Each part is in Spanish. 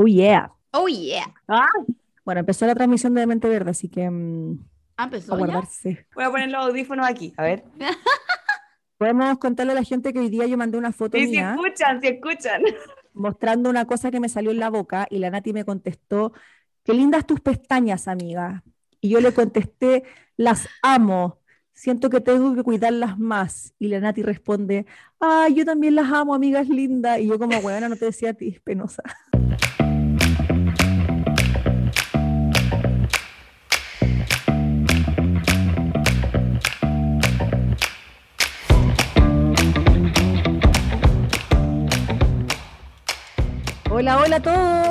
Oh, yeah. Oh, yeah. Ah. Bueno, empezó la transmisión de Mente Verde, así que mm, Ah, empezó a ya? guardarse. Voy a poner los audífonos aquí. A ver. Podemos contarle a la gente que hoy día yo mandé una foto Sí, si mía escuchan, si escuchan. mostrando una cosa que me salió en la boca y la Nati me contestó, qué lindas tus pestañas, amiga. Y yo le contesté, las amo, siento que tengo que cuidarlas más. Y la Nati responde, ay, yo también las amo, amiga, es linda. Y yo como, bueno, no te decía a ti, es penosa. Hola, hola a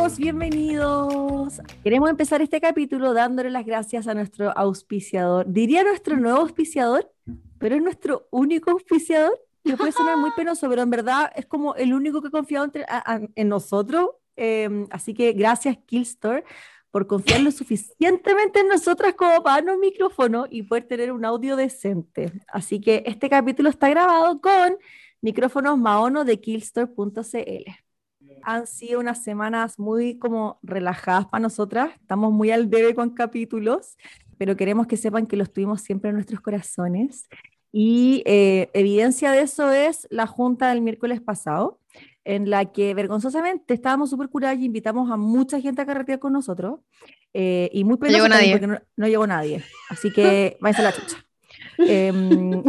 todos, bienvenidos. Queremos empezar este capítulo dándole las gracias a nuestro auspiciador. Diría nuestro nuevo auspiciador, pero es nuestro único auspiciador. Que puede sonar muy penoso, pero en verdad es como el único que ha confiado entre- a- a- en nosotros. Eh, así que gracias, Killstore, por confiar lo suficientemente en nosotras como para darnos micrófono y poder tener un audio decente. Así que este capítulo está grabado con micrófonos Maono de killstore.cl han sido unas semanas muy como relajadas para nosotras. Estamos muy al debe con capítulos, pero queremos que sepan que los tuvimos siempre en nuestros corazones. Y eh, evidencia de eso es la junta del miércoles pasado, en la que vergonzosamente estábamos súper curadas y invitamos a mucha gente a carretear con nosotros. eh, y muy penoso llegó también nadie. porque no, no llegó nadie. Así que váyanse a la chucha. Em,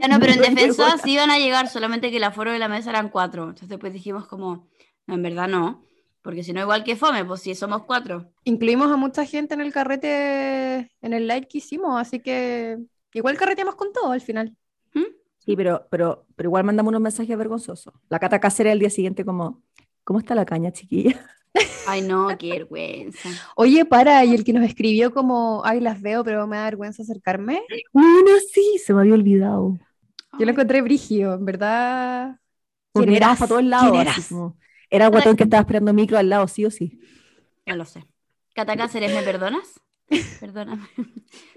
Ya no, pero en defensa sí iban a llegar, solamente que el aforo de la mesa eran cuatro. Entonces pues dijimos como, no, en verdad no, porque si no igual que fome, pues si somos cuatro. Incluimos a mucha gente en el carrete, en el live que hicimos, así que igual carreteamos con todo al final. Sí, pero, pero, pero igual mandamos unos mensajes vergonzosos. La Cata Cáceres el día siguiente como, ¿cómo está la caña, chiquilla? Ay no, qué vergüenza. Oye, para, y el que nos escribió como, ay, las veo, pero me da vergüenza acercarme. Bueno, sí, se me había olvidado. Yo lo encontré brigio, en verdad. ¿Quién eras? para todos lados. Era el guatón que estaba esperando micro al lado, sí o sí. No lo sé. Cata Cáceres, ¿me perdonas? Perdóname.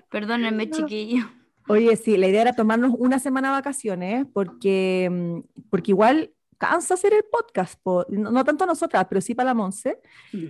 Perdónenme, chiquillo. Oye, sí, la idea era tomarnos una semana de vacaciones, porque, mm, porque igual cansa hacer el podcast, po. No, no tanto nosotras, pero sí para la Monse.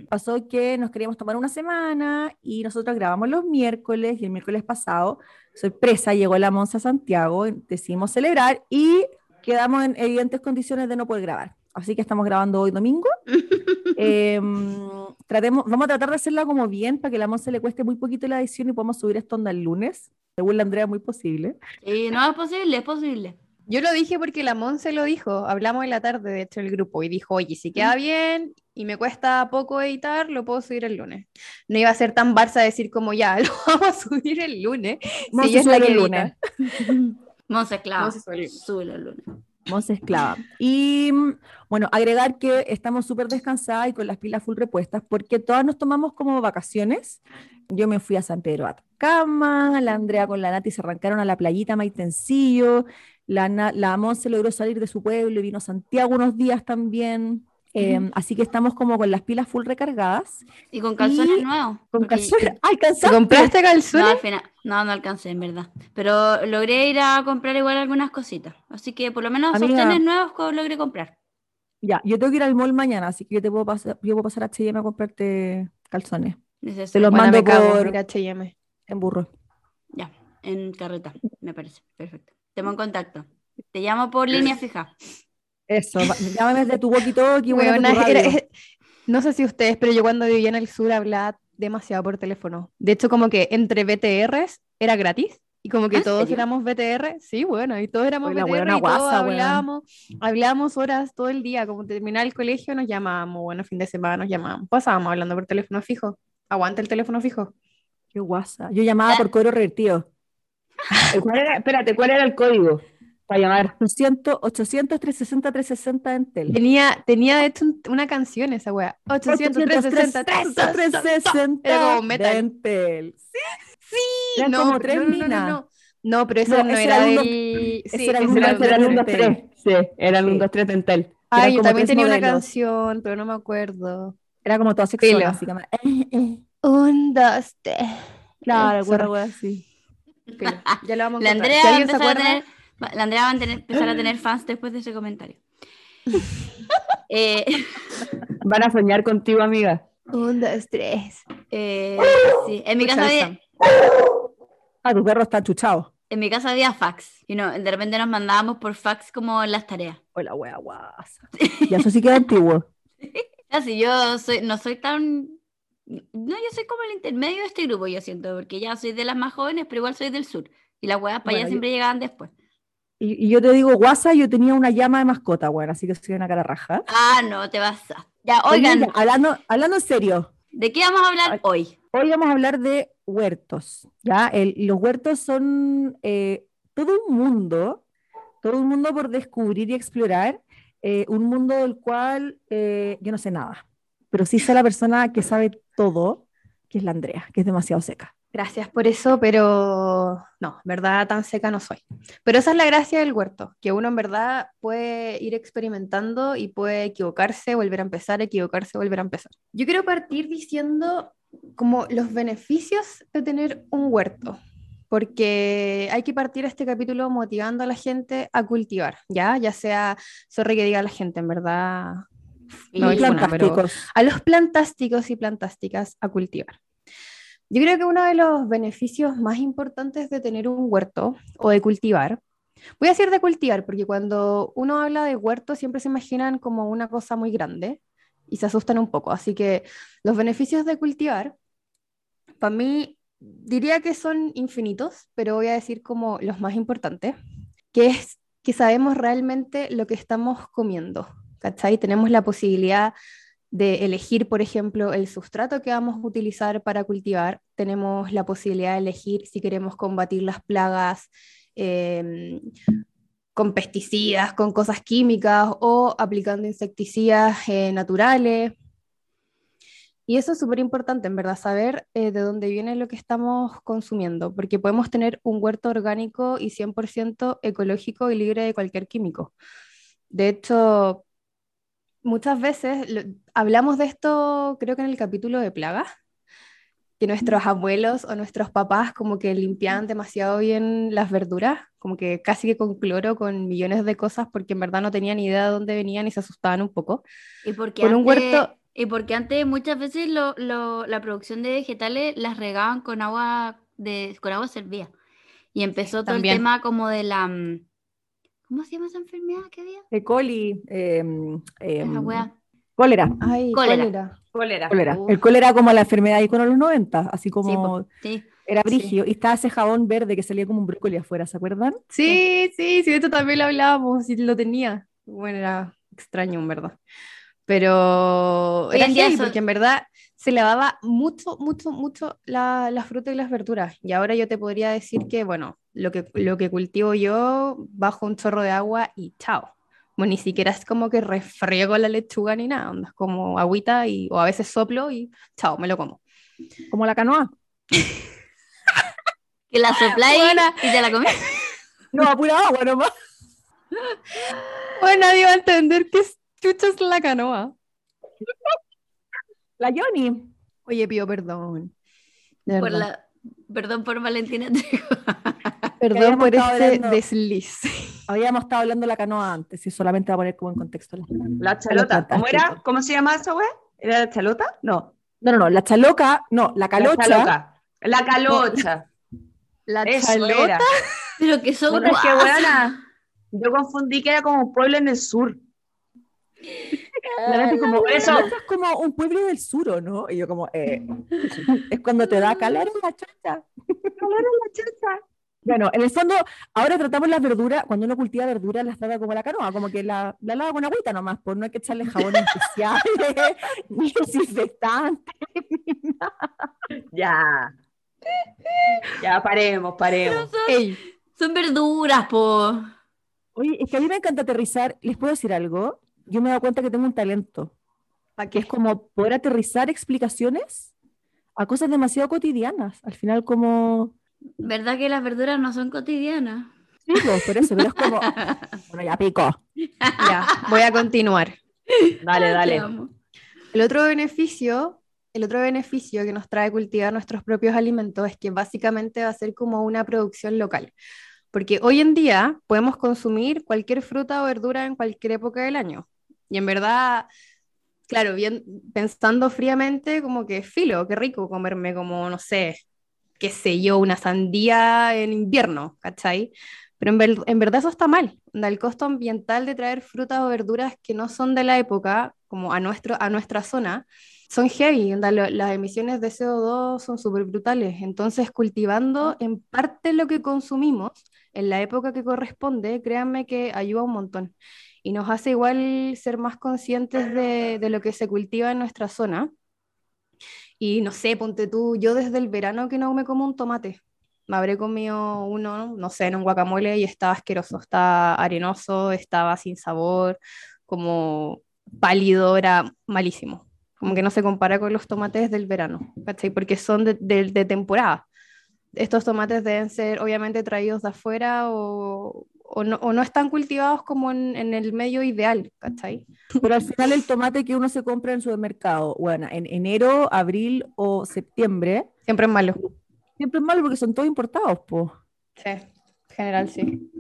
Pasó que nos queríamos tomar una semana y nosotros grabamos los miércoles y el miércoles pasado, sorpresa, llegó la Monse a Santiago, decidimos celebrar y quedamos en evidentes condiciones de no poder grabar. Así que estamos grabando hoy domingo. Em, tratemos, vamos a tratar de hacerla como bien para que la Monse le cueste muy poquito la edición y podamos subir esto onda el lunes. Según la Andrea, muy posible. Sí, no es posible, es posible. Yo lo dije porque la Monse lo dijo, hablamos en la tarde, de hecho, el grupo, y dijo, oye, si queda bien y me cuesta poco editar, lo puedo subir el lunes. No iba a ser tan Barça decir como, ya, lo vamos a subir el lunes. Monse es la que el lunes. Monse Esclava. Monse sube el lunes. Monse esclava. Y mm, bueno, agregar que estamos súper descansadas y con las pilas full repuestas porque todas nos tomamos como vacaciones. Yo me fui a San Pedro Atacama, la Andrea con la Nati se arrancaron a la playita Maitencillo, la, la Monse logró salir de su pueblo y vino a Santiago unos días también. Eh, Así que estamos como con las pilas full recargadas. Y con calzones Y nuevos. Con calzones. ¡Ay, ¿Te compraste No, calzones? al final, no, no alcancé, en verdad. Pero logré ir a comprar igual algunas cositas. Así que por lo menos Amiga. sostenes nuevos logré comprar. Ya, yo tengo que ir al mall mañana, así que yo te puedo pasar, yo puedo pasar a H&M a comprarte calzones Necesario. Te los Buena, mando por- H&M. en burro. Ya, en carreta, me parece. Perfecto. Te pongo en contacto. Te llamo por línea fija. Eso, llámame desde tu walkie-talkie, bueno, no sé si ustedes, pero yo cuando vivía en el sur hablaba demasiado por teléfono. De hecho, como que entre BTRs era gratis. Y como que ¿En todos serio? éramos BTR, sí, bueno, y todos éramos Oye, BTR y todos guasa, hablábamos, hablábamos horas todo el día, como terminaba el colegio nos llamábamos, bueno, fin de semana nos llamábamos, pasábamos hablando por teléfono fijo. Aguanta el teléfono fijo. Qué guasa. Yo llamaba Ah. por cobro revertido. ¿Cuál era- espérate, ¿cuál era el código para llamar? 800, 800 360 360 en tel. Tenía, tenía de hecho un- una canción esa wea. 800, 360, 360. 360 Era como metal. de Entel. Sí, Eran como tres no, no, no, minas. no. No, pero ese No, no, ese era era el del... Sí, era el ese uno era de Era el del- 1, 2, 3. Sí, era el Sí. 1, 2, 3 Dental. Ay, eran yo también tenía una modelos. canción, pero no me acuerdo. Era como toda sexual, básicamente. Eh, eh. Un, dos, tres. Claro, Eh, güera, Ya lo vamos a La. Andrea Si va a empezar a tener, va- la Andrea va a tener- empezar a tener fans después de ese comentario. Eh, Van a soñar contigo, amiga. Un, dos, tres. Eh, sí. En mi casa había, Ah, tu perro está chuchado. en mi casa había fax. Y no, de repente nos mandábamos por fax como las tareas. Hola, wea guasa. Ya eso sí queda antiguo. Así yo soy, no soy tan. No, yo soy como el intermedio de este grupo, yo siento, porque ya soy de las más jóvenes, pero igual soy del sur. Y las weas para Bueno, allá yo- siempre llegaban después. Y, y yo te digo, guasa, yo tenía una llama de mascota, bueno, así que soy una cara raja. Ah, no, te vas a. Ya, oigan, hablando, hablando en serio, ¿de qué vamos a hablar hoy? hoy vamos a hablar de huertos, ¿ya? El- los huertos son eh, todo un mundo, todo un mundo por descubrir y explorar, eh, un mundo del cual eh, yo no sé nada, pero sí sé la persona que sabe todo, que es la Andrea, que es demasiado seca. Gracias por eso, pero no, verdad tan seca no soy. Pero esa es la gracia del huerto, que uno en verdad puede ir experimentando y puede equivocarse, volver a empezar, equivocarse, volver a empezar. Yo quiero partir diciendo como los beneficios de tener un huerto, porque hay que partir este capítulo motivando a la gente a cultivar, ¿ya? Ya sea, sorry que diga la gente, en verdad... Y no a los plantásticos y plantásticas a cultivar. Yo creo que uno de los beneficios más importantes de tener un huerto o de cultivar, voy a decir de cultivar, porque cuando uno habla de huerto siempre se imaginan como una cosa muy grande y se asustan un poco. Así que los beneficios de cultivar, para mí, diría que son infinitos, pero voy a decir como los más importantes, que es que sabemos realmente lo que estamos comiendo. ¿Cachai? Tenemos la posibilidad de elegir, por ejemplo, el sustrato que vamos a utilizar para cultivar. Tenemos la posibilidad de elegir si queremos combatir las plagas eh, con pesticidas, con cosas químicas o aplicando insecticidas eh, naturales. Y eso es súper importante, en verdad, saber eh, de dónde viene lo que estamos consumiendo, porque podemos tener un huerto orgánico y 100% ecológico y libre de cualquier químico. De hecho, muchas veces lo- hablamos de esto, creo que en el capítulo de plagas, que nuestros abuelos o nuestros papás como que limpiaban demasiado bien las verduras, como que casi que con cloro, con millones de cosas, porque en verdad no tenían idea de dónde venían y se asustaban un poco. Y porque Con un antes, huerto- y porque antes muchas veces lo, lo- la producción de vegetales las regaban con agua de con agua servida. Y empezó todo también. el tema como de la mm, ¿cómo se llama esa enfermedad que había? E. coli, Esa wea. cólera. Ay, Cólera. cólera. Cólera. El cólera como la enfermedad icono de los 90, así como po. Sí. era Sí. brigio. Y estaba ese jabón verde que salía como un brócoli afuera, ¿se acuerdan? Sí, sí, sí, de esto también lo hablábamos y lo tenía. Bueno, era extraño, en verdad. Pero era eso- porque en verdad se lavaba mucho, mucho, mucho la, la fruta y las verduras. Y ahora yo te podría decir que, bueno, lo que, lo que cultivo yo, bajo un chorro de agua y chao. Bueno, ni siquiera es como que refriego la lechuga ni nada, onda, es como agüita y, o a veces soplo y chao, me lo como. Como la canoa. Que la sopláis y te la comés. No, a pura agua nomás. Bueno, nadie va a entender qué es- chucha es la canoa. La Johnny. Oye, pido perdón. De Por la, perdón por Valentina Trejo. Perdón por este hablando- desliz. Habíamos estado hablando de la canoa antes, y solamente va a poner como en contexto. la- La chalota. ¿Cómo era? ¿Cómo se llama esa wea? ¿Era la chalota? No. No, no, no, la chaloca, no, la La calocha. chaloca. La calocha. La Eso chalota. era. Pero que son Puta, es que, weona, yo confundí que era como un pueblo en el sur. La neta como, Por eso- eso es como un pueblo del sur, ¿o ¿no? Y yo como, eh, es cuando te da calor en la chacha. Bueno, en el fondo, ahora tratamos las verduras, cuando uno cultiva verduras, las trata como la canoa, como que la, la lava con agüita nomás, pues no hay que echarle jabón especial, ni desinfectante. Ya. Ya, paremos, paremos. Ey, Son verduras, po. Oye, es que a mí me encanta aterrizar, ¿les puedo decir algo? Yo me he dado cuenta que tengo un talento, ¿pa' que qué? es como poder aterrizar explicaciones a cosas demasiado cotidianas, al final como... ¿Verdad que las verduras no son cotidianas? Sí, pues, por eso, pero es como, bueno, ya pico. Ya, voy a continuar. Dale, dale. El otro beneficio, el otro beneficio que nos trae cultivar nuestros propios alimentos es que básicamente va a ser como una producción local. Porque hoy en día podemos consumir cualquier fruta o verdura en cualquier época del año. Y en verdad, claro, bien, pensando fríamente, como que filo, qué rico comerme como, no sé, qué sé yo, una sandía en invierno, ¿cachai? Pero en, en verdad eso está mal. El costo ambiental de traer frutas o verduras que no son de la época, como a, nuestro, a nuestra zona, son heavy. las emisiones de CO2 son súper brutales. Entonces, cultivando en parte lo que consumimos en la época que corresponde, créanme que ayuda un montón. Y nos hace igual ser más conscientes de, de lo que se cultiva en nuestra zona. Y no sé, ponte tú, yo desde el verano que no me como un tomate. Me habré comido uno, no sé, en un guacamole y estaba asqueroso, estaba arenoso, estaba sin sabor, como pálido, era malísimo. Como que no se compara con los tomates del verano, ¿cachai? Porque son de, de- de temporada. Estos tomates deben ser obviamente traídos de afuera o, o no, o no están cultivados como en, en el medio ideal, ¿cachai? Pero al final el tomate que uno se compra en supermercado, bueno, en enero, abril o septiembre, Siempre es malo. siempre es malo porque son todos importados, po. Sí, en general sí.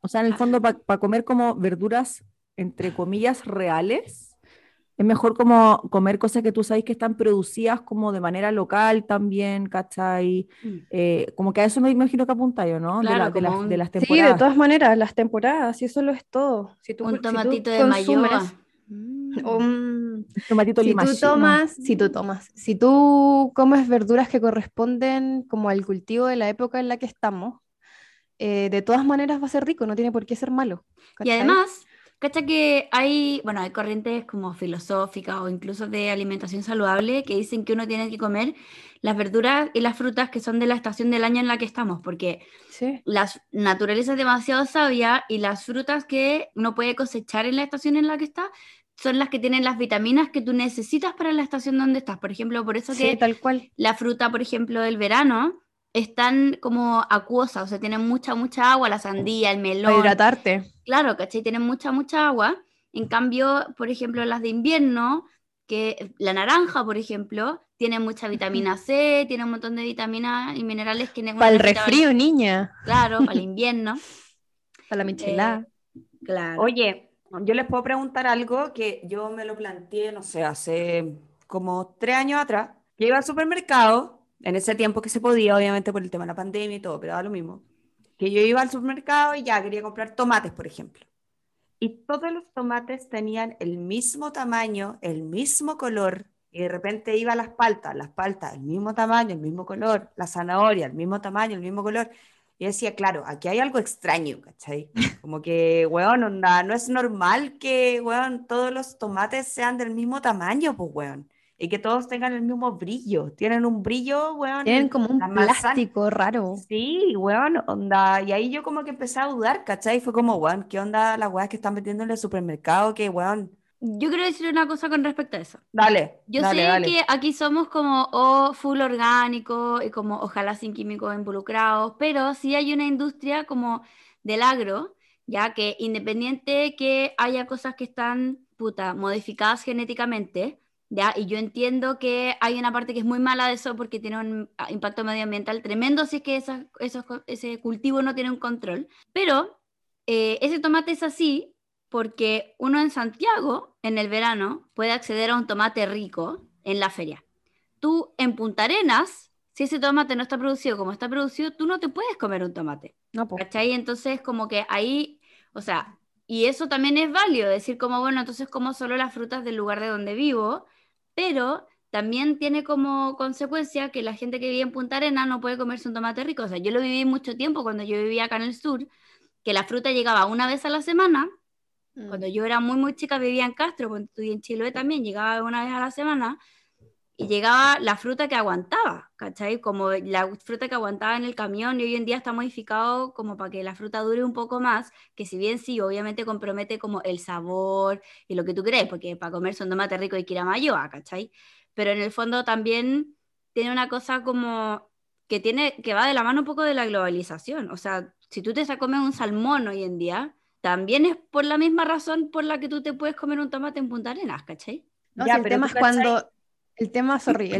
O sea, en el fondo, para comer como verduras, entre comillas, reales, es mejor como comer cosas que tú sabes que están producidas como de manera local también, ¿cachai? Mm. Eh, como que a eso me imagino que apunta yo, ¿no? De, Claro, la- de, como las, un- de las Sí, de temporadas. todas maneras, las temporadas, y eso lo es todo. Si tú, Un si tú tomatito de consumes- Mayoa. Mm. un- Tomatito si tú tomas, si tú tomas, si tú comes verduras que corresponden como al cultivo de la época en la que estamos, eh, de todas maneras va a ser rico, no tiene por qué ser malo. Y además, cacha que hay, bueno, hay corrientes como filosóficas o incluso de alimentación saludable que dicen que uno tiene que comer las verduras y las frutas que son de la estación del año en la que estamos, porque Sí, la naturaleza es demasiado sabia y las frutas que uno puede cosechar en la estación en la que está son las que tienen las vitaminas que tú necesitas para la estación donde estás. Por ejemplo, por eso sí, que tal cual. la fruta, por ejemplo, del verano es tan como acuosa, o sea, tienen mucha, mucha agua, la sandía, el Para melón, hidratarte. Claro, ¿cachai? Tienen mucha, mucha agua. En cambio, por ejemplo, las de invierno, que la naranja, por ejemplo, tiene mucha vitamina C, tiene un montón de vitaminas y minerales que Para el resfrío, niña. Claro, para el invierno. Para la michelada. Claro. Oye, yo les puedo preguntar algo que yo me lo planteé, no sé, hace como tres años atrás, que iba al supermercado, en ese tiempo que se podía, obviamente por el tema de la pandemia y todo, pero da lo mismo, que yo iba al supermercado y ya quería comprar tomates, por ejemplo. Y todos los tomates tenían el mismo tamaño, el mismo color, y de repente iba a las paltas, las paltas, el mismo tamaño, el mismo color, la zanahoria, el mismo tamaño, el mismo color. Y decía, claro, aquí hay algo extraño, ¿cachai? Como que, weón, onda, no es normal que, weón, todos los tomates sean del mismo tamaño, pues, weón. Y que todos tengan el mismo brillo. Tienen un brillo, weón. Tienen como un plástico raro. Sí, weón, onda. Y ahí yo como que empecé a dudar, ¿cachai? Fue como, weón, ¿qué onda las weas que están metiendo en el supermercado? Que, weón, Yo quiero decir una cosa con respecto a eso. dale, Yo dale, sé dale. que aquí somos como o full orgánico y como ojalá sin químicos involucrados, pero sí hay una industria como del agro, ya que independiente que haya cosas que están, puta, modificadas genéticamente, ya, y yo entiendo que hay una parte que es muy mala de eso porque tiene un ah, impacto medioambiental tremendo si es que esas- esos ese cultivo no tiene un control, pero eh, ese tomate es así porque uno en Santiago, en el verano, puede acceder a un tomate rico en la feria. Tú en Punta Arenas, si ese tomate no está producido como está producido, tú no te puedes comer un tomate. No, po. ¿Cachai? Entonces, como que ahí, o sea, y eso también es válido, decir como, bueno, entonces como solo las frutas del lugar de donde vivo, pero también tiene como consecuencia que la gente que vive en Punta Arenas no puede comerse un tomate rico. O sea, yo lo viví mucho tiempo cuando yo vivía acá en el sur, que la fruta llegaba una vez a la semana Mm. cuando yo era muy, muy chica vivía en Castro, cuando estudié en Chiloé también, llegaba una vez a la semana y llegaba la fruta que aguantaba, ¿cachai? Como la fruta que aguantaba en el camión y hoy en día está modificado como para que la fruta dure un poco más, que si bien sí, obviamente compromete como el sabor y lo que tú crees, porque para comerse un tomate rico hay que ir a Mayoa, ¿cachai? Pero en el fondo también tiene una cosa como que tiene que va de la mano un poco de la globalización, o sea, si tú te comes un salmón hoy en día, también es por la misma razón por la que tú te puedes comer un tomate en Punta Arenas, ¿cachai? No, Ya, si el pero tema es cuando, el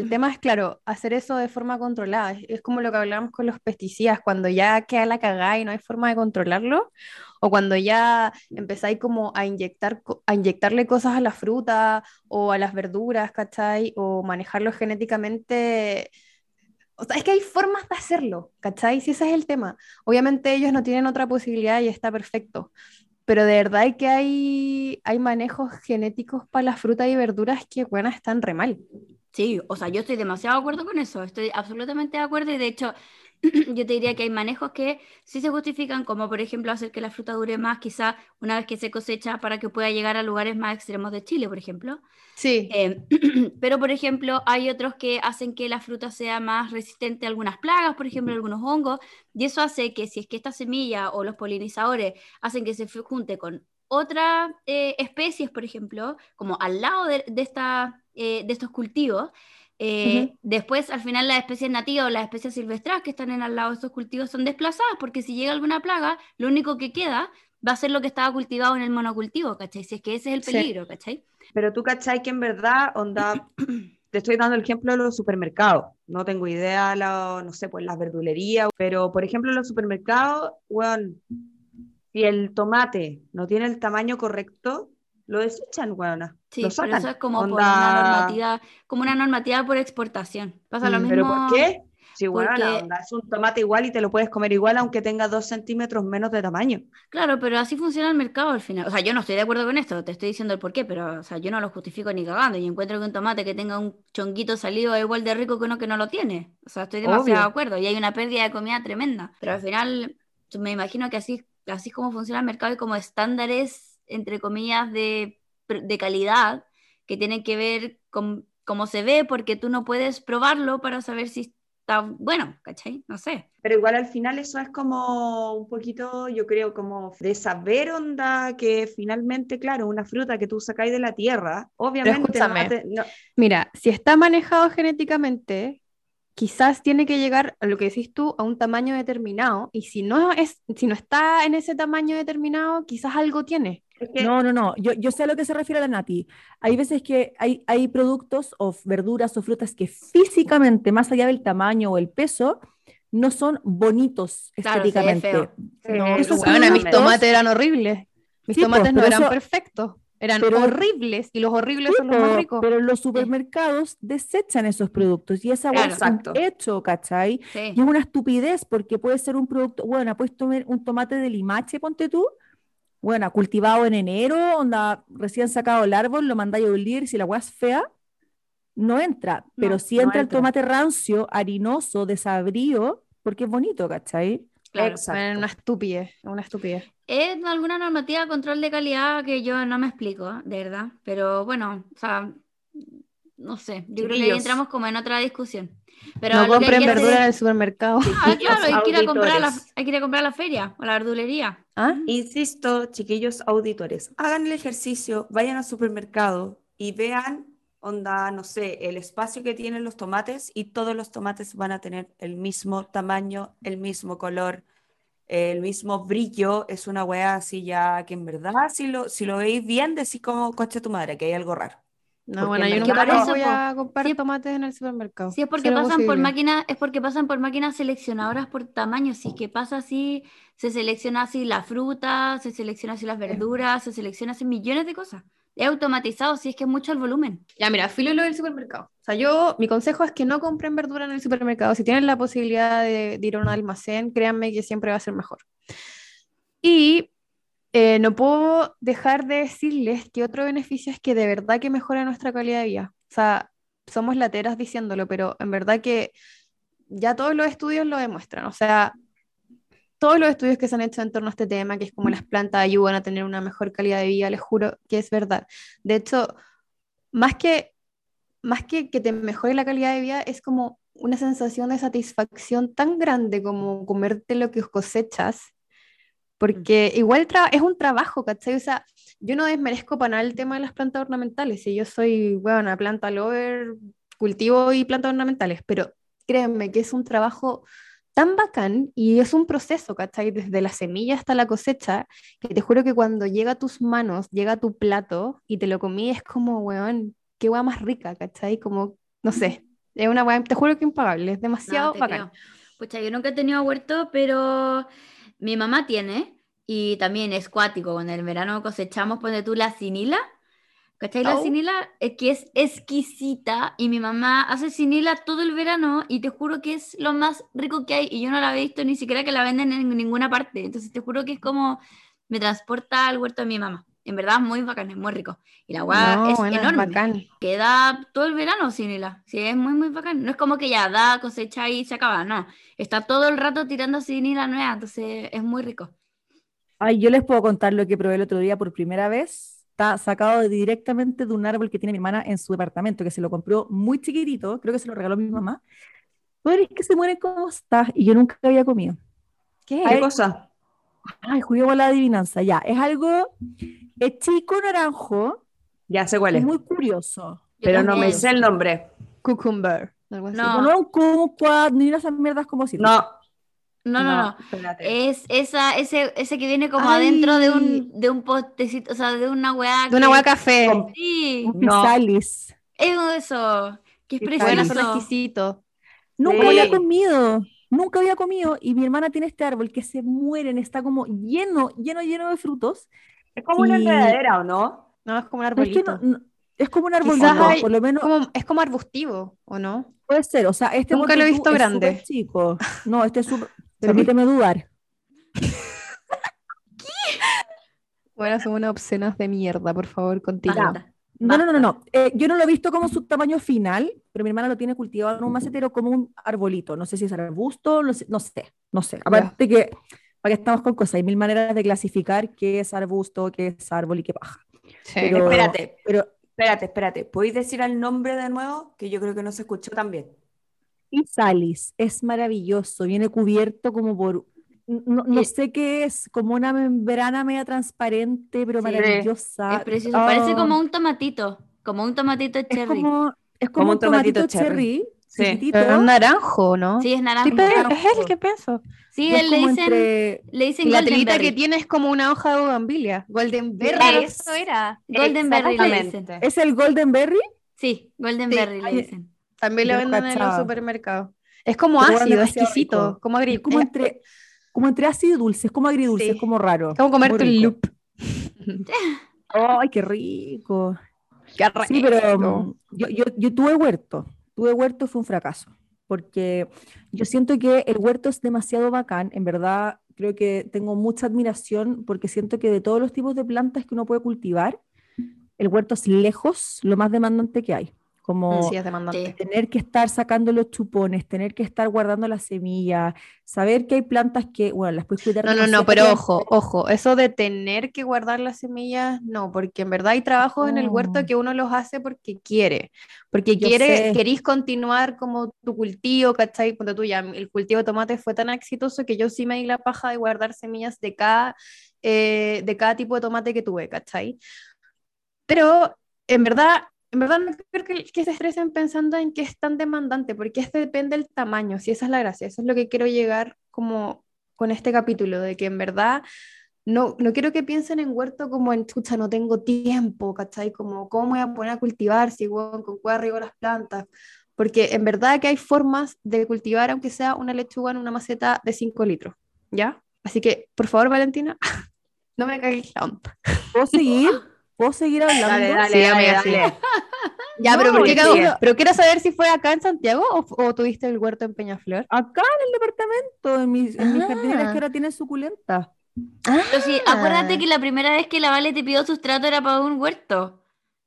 tema, es, claro, hacer eso de forma controlada. Es, como lo que hablábamos con los pesticidas, cuando ya queda la cagada y no hay forma de controlarlo, o cuando ya empezáis como a inyectar, a inyectarle cosas a la fruta o a las verduras, ¿cachai? O manejarlo genéticamente. O sea, es que hay formas de hacerlo, ¿cachai? Si ese es el tema. Obviamente ellos no tienen otra posibilidad y está perfecto. Pero de verdad que hay, hay manejos genéticos para las frutas y verduras que, bueno, están re mal. Sí, o sea, yo estoy demasiado de acuerdo con eso, estoy absolutamente de acuerdo y de hecho yo te diría que hay manejos que sí se justifican, como por ejemplo hacer que la fruta dure más quizá una vez que se cosecha para que pueda llegar a lugares más extremos de Chile, por ejemplo. Sí. Eh, pero por ejemplo hay otros que hacen que la fruta sea más resistente a algunas plagas, por ejemplo algunos hongos, y eso hace que si es que esta semilla o los polinizadores hacen que se junte con otras eh, especies, por ejemplo, como al lado de, de esta, eh, de estos cultivos, eh, Ujú. después al final las especies nativas o las especies silvestres que están en al lado de estos cultivos son desplazadas, porque si llega alguna plaga, lo único que queda va a ser lo que estaba cultivado en el monocultivo, ¿cachai? Si es que ese es el Sí. peligro, ¿cachai? Pero tú cachai que en verdad, onda, te estoy dando el ejemplo de los supermercados. No tengo idea, la, no sé, pues las verdulerías, pero por ejemplo los supermercados, weón, si el tomate no tiene el tamaño correcto, lo desechan, weona. Sí, lo pero eso es como por Onda, una normativa, como una normativa por exportación. Pasa lo mismo. ¿Pero por qué? Weona, porque- es un tomate igual y te lo puedes comer igual aunque tenga dos centímetros menos de tamaño. Claro, pero así funciona el mercado al final. O sea, yo no estoy de acuerdo con esto, te estoy diciendo el por qué, pero o sea, yo no lo justifico ni cagando. Y encuentro que un tomate que tenga un chonguito salido es igual de rico que uno que no lo tiene. O sea, estoy demasiado Obvio. de acuerdo. Y hay una pérdida de comida tremenda. Pero al final, me imagino que así, así es como funciona el mercado y como estándares, entre comillas, de, de calidad que tienen que ver con cómo se ve, porque tú no puedes probarlo para saber si está bueno, ¿cachai? No sé. Pero igual al final eso es como un poquito, yo creo, como de saber onda que finalmente, claro, una fruta que tú sacáis de la tierra, obviamente no te- no- Mira, si está manejado genéticamente, quizás tiene que llegar a lo que decís tú, a un tamaño determinado, y si no es, si no está en ese tamaño determinado, quizás algo tiene. No, no, no. Yo, yo sé a lo que se refiere la Nati. Hay veces que hay, hay productos o verduras o frutas que físicamente, más allá del tamaño o el peso, no son bonitos Claro, estéticamente. feo. No, esos Bueno, mis tomates eran horribles. Mis Sí, pues, tomates no eran eso- perfectos. Eran pero- horribles y los horribles Sí, son los más ricos. pero los supermercados desechan esos productos y esa Claro. es un hecho, ¿cachai? Sí. Y es una estupidez porque puede ser un producto, bueno, puedes tomar un tomate de limache, ponte tú, bueno, cultivado en enero, onda recién sacado el árbol, lo mandáis a oler, si la hueá es fea, no entra, pero No, si no entra el tomate rancio, harinoso, desabrido, porque es bonito, ¿cachai? Claro. Exacto. Una estupidez, una estupidez. Es alguna normativa de control de calidad que yo no me explico, de verdad. Pero bueno, o sea, no sé. Yo creo que ahí entramos como en otra discusión. Pero no compren que hacer- verdura en el supermercado. Ah, claro, hay que, ir a comprar a la, hay que ir a comprar a la feria o a la verdulería. ¿Ah? Insisto, chiquillos auditores, hagan el ejercicio, vayan al supermercado y vean, onda, no sé, el espacio que tienen los tomates y todos los tomates van a tener el mismo tamaño, el mismo color, el mismo brillo. Es una weá así ya que en verdad, si lo, si lo veis bien, decís como, coche tu madre, que hay algo raro. No, bueno, en yo nunca eso, voy a comprar tomates en el supermercado. Si es porque pasan por máquinas, es porque pasan por máquinas seleccionadoras por tamaño. Si es que pasa así, se selecciona así la fruta, se selecciona así las verduras, se selecciona así millones de cosas. Es automatizado, si es que es mucho el volumen. Ya, mira, filo lo del supermercado. O sea, yo, mi consejo es que no compren verdura en el supermercado. Si tienen la posibilidad de, de ir a un almacén, créanme que siempre va a ser mejor. Y eh, no puedo dejar de decirles que otro beneficio es que de verdad que mejora nuestra calidad de vida. O sea, somos lateras diciéndolo, pero en verdad que ya todos los estudios lo demuestran. O sea, todos los estudios que se han hecho en torno a este tema, que es como las plantas ayudan a tener una mejor calidad de vida, les juro que es verdad. De hecho, más que, más que que te mejore la calidad de vida, es como una sensación de satisfacción tan grande como comerte lo que cosechas, porque igual es un trabajo, ¿cachai? O sea, yo no desmerezco para nada el tema de las plantas ornamentales, si yo soy, bueno, una planta lover, cultivo y plantas ornamentales, pero créanme que es un trabajo tan bacán y es un proceso, ¿cachai? Desde la semilla hasta la cosecha, que te juro que cuando llega a tus manos, llega a tu plato y te lo comí, es como, weón, qué hueá más rica, ¿cachai? Como no sé, es una weá, te juro que impagable, es demasiado No, bacán. creo. Pucha, yo nunca he tenido huerto, pero mi mamá tiene y también es cuático. En el verano cosechamos, ponte tú la cinila. ¿Cachai? La Oh. cinila es que es exquisita y mi mamá hace cinila todo el verano y te juro que es lo más rico que hay y yo no la he visto ni siquiera que la venden en ninguna parte. Entonces te juro que es como me transporta al huerto de mi mamá. En verdad, muy bacán, es muy rico. Y la hueá No, es bueno, es enorme bacán. que da todo el verano cinila. Sí, es muy, muy bacán. No es como que ya da, cosecha y se acaba, no. Está todo el rato tirando cinila nueva, entonces es muy rico. Ay, yo les puedo contar lo que probé el otro día por primera vez. Está sacado directamente de un árbol que tiene mi hermana en su departamento, que se lo compró muy chiquitito, creo que se lo regaló mi mamá. Pero es que se mueren como está y yo nunca había comido. ¿Qué? ¿Qué Ay, cosa? Ay, juguemos la adivinanza, ya. Es algo, es chico naranjo, Ya sé cuál es es, muy curioso. Pero no me sé el nombre. Cucumber. Algo así. No. No, no un kumquat, ni una de esas mierdas como si. No, No, no, no. espérate. Es esa, ese, ese que viene como Ay. adentro de un, de un potecito, o sea, de una weá. De una que- hueá café. Con- Sí, Un No. pisalis. es eso. Que es precioso. Bueno, son exquisitos. Nunca Sí. había comido, nunca había comido. Y mi hermana tiene este árbol que se mueren, está como lleno, lleno, lleno de frutos. Es como una enredadera, ¿o no? No, es como un Pero es que arbolito. no- no- es como un arbolito, hay- por lo menos Como- es como arbustivo, ¿o no? puede ser. O sea, este Nunca lo he visto es grande. chico. No, este es súper. Permíteme dudar. Bueno, son unas obscenas de mierda, por favor, continúa. No, no, no, no. no. Eh, yo no lo he visto como su tamaño final, pero mi hermana lo tiene cultivado en un macetero como un arbolito. No sé si es arbusto, no sé, no sé. No sé. Aparte que, para que estamos con cosas, hay mil maneras de clasificar qué es arbusto, qué es árbol y qué paja. Sí. Pero- Espérate, Pero espérate, espérate. ¿Podéis decir el nombre de nuevo? Que yo creo que no se escuchó tan bien. Pisalis es maravilloso, viene cubierto como por, no, no Y- sé qué es, como una membrana media transparente, pero Sí. maravillosa. Es precioso. Parece como un tomatito. Como un tomatito es cherry. como, es Como como un tomatito, tomatito cherry. cherry, Sí. chiquitito, Pero es naranjo, ¿no? Sí, es naranja. Sí, pero naranjo. es el que pienso. Sí, y es él le dicen, entre- le dicen Y la telita berry. que tiene es como una hoja de bugambilia. Golden berry. Claro, eso era. Golden berry le dicen. ¿Es el Golden Berry? Sí, golden Sí. berry le dicen. También lo venden en los supermercados. Es como Pero ácido, exquisito. rico. Como agri como entre, como entre ácido y dulce, es como agridulce, Sí. es como raro. es como comerte un rico. loop. ¡Ay, qué rico! Qué Sí, pero rico. mm, yo, yo, yo tuve huerto. Tuve huerto fue un fracaso. Porque yo siento que el huerto es demasiado bacán. En verdad, creo que tengo mucha admiración porque siento que de todos los tipos de plantas que uno puede cultivar, el huerto es lejos lo más demandante que hay. Como Sí, es. Sí. tener que estar sacando los chupones, tener que estar guardando las semillas, saber que hay plantas que, bueno, las puedes cuidar No, no, no, pero ojo, ojo, eso de tener que guardar las semillas, no, porque en verdad hay trabajos en el huerto que uno los hace porque quiere, porque Yo quiere, sé. querís continuar como tu cultivo, ¿cachai? Ponte tú ya, el cultivo de tomate fue tan exitoso que yo sí me di la paja de guardar semillas de cada, eh, de cada tipo de tomate que tuve, ¿cachai? Pero en verdad, en verdad no creo que, que se estresen pensando en que es tan demandante, porque este depende del tamaño, si esa es la gracia, eso es lo que quiero llegar como con este capítulo, de que en verdad no, no quiero que piensen en huerto como en, chucha, no tengo tiempo, ¿cachai? Como, ¿cómo voy a poner a cultivar si, weón, con cuál riego las plantas? Porque en verdad que hay formas de cultivar, aunque sea una lechuga en una maceta de 5 litros, ¿ya? Así que, por favor, Valentina, no me cagues la onda. ¿Puedo seguir? ¿Puedo seguir hablando? Dale, dale, Sí, dale, amiga, dale. Ya, pero, No, ¿por qué cada pero quiero saber si fue acá en Santiago o, o tuviste el huerto en Peñaflor. Acá en el departamento, en mis, en mis Ah. jardineras que ahora tienen suculentas. Pero sí, Ah. acuérdate que la primera vez que la Vale te pidió sustrato era para un huerto.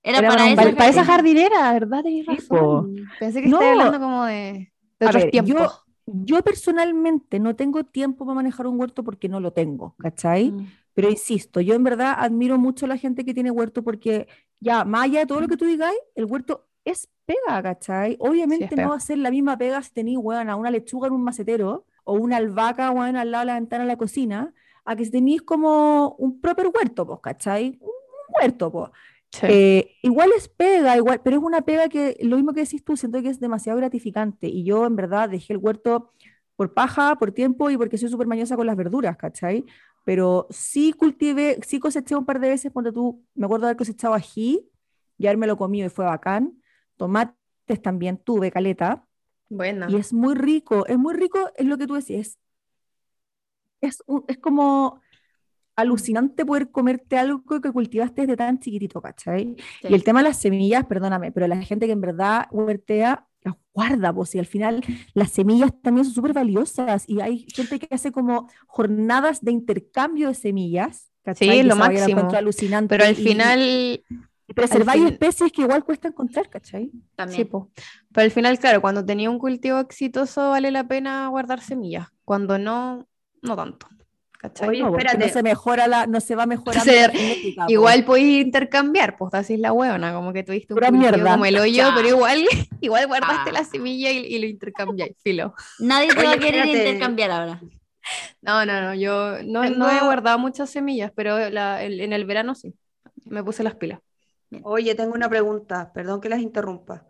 Era, Era para, para un esa Para, para esa jardinera, ¿verdad? Tenés Sí, razón. Pensé que No. estabas hablando como de, de otros ver, tiempos. yo, yo personalmente no tengo tiempo para manejar un huerto porque no lo tengo, ¿cachai? Mm. Pero insisto, yo en verdad admiro mucho a la gente que tiene huerto porque ya, más allá de todo lo que tú digáis, el huerto es pega, ¿cachai? Obviamente pega. no va a ser la misma pega si tenéis, weón, a una lechuga en un macetero o una albahaca, weón, al lado de la ventana de la cocina, a que si tenéis como un proper huerto, pues, ¿cachai? Un, un huerto, pues. Sí. Eh, igual es pega, igual, pero es una pega que lo mismo que decís tú, siento que es demasiado gratificante. Y yo en verdad dejé el huerto por paja, por tiempo y porque soy súper mañosa con las verduras, ¿cachai? Pero sí cultivé, sí coseché un par de veces, cuando tú, me acuerdo de haber cosechado ají y haberme lo comido y fue bacán. Tomate antes también tuve caleta. Buena. Y es muy rico, es muy rico, es lo que tú decís. Es, un- es como alucinante poder comerte algo que cultivaste desde tan chiquitito, ¿cachai? Sí. Y el tema de las semillas, perdóname, pero la gente que en verdad huertea, las guarda, pues, y al final las semillas también son súper valiosas y hay gente que hace como jornadas de intercambio de semillas, ¿cachai? Sí, Que lo máximo. alucinante Pero al y- final, y preserváis fin- especies que igual cuesta encontrar, ¿cachai? También. sí, po. Pero al final, claro, cuando tenía un cultivo exitoso vale la pena guardar semillas. Cuando no, no tanto. ¿Cachai? Oye, No, porque espérate. no se mejora la, no se va mejorando Se- la genética. Igual podéis intercambiar, pues así es la huevona, como que tuviste un mierda. como el hoyo, Ya. pero igual, igual guardaste Ah. la semilla y, y lo intercambiáis, filo. Nadie te va a querer espérate. intercambiar ahora. No, no, no, yo no, Tengo- no he guardado muchas semillas, pero la- el- en el verano sí, me puse las pilas. Oye, tengo una pregunta, perdón que las interrumpa.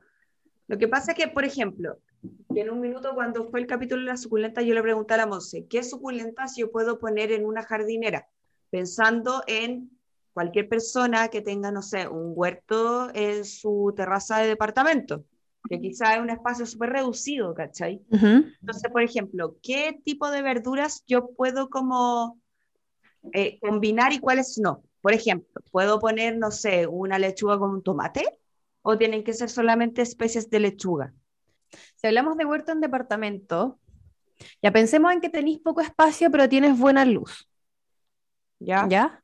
Lo que pasa es que, por ejemplo, que en un minuto cuando fue el capítulo de la suculenta, yo le pregunté a la Monse, ¿qué suculentas yo puedo poner en una jardinera? Pensando en cualquier persona que tenga, no sé, un huerto en su terraza de departamento, que quizá es un espacio súper reducido, ¿cachai? Entonces, por ejemplo, ¿qué tipo de verduras yo puedo como eh, combinar y cuáles no? Por ejemplo, ¿puedo poner, no sé, una lechuga con un tomate? ¿O tienen que ser solamente especies de lechuga? Si hablamos de huerto en departamento, ya pensemos en que tenéis poco espacio, pero tienes buena luz, ¿Ya? ¿ya?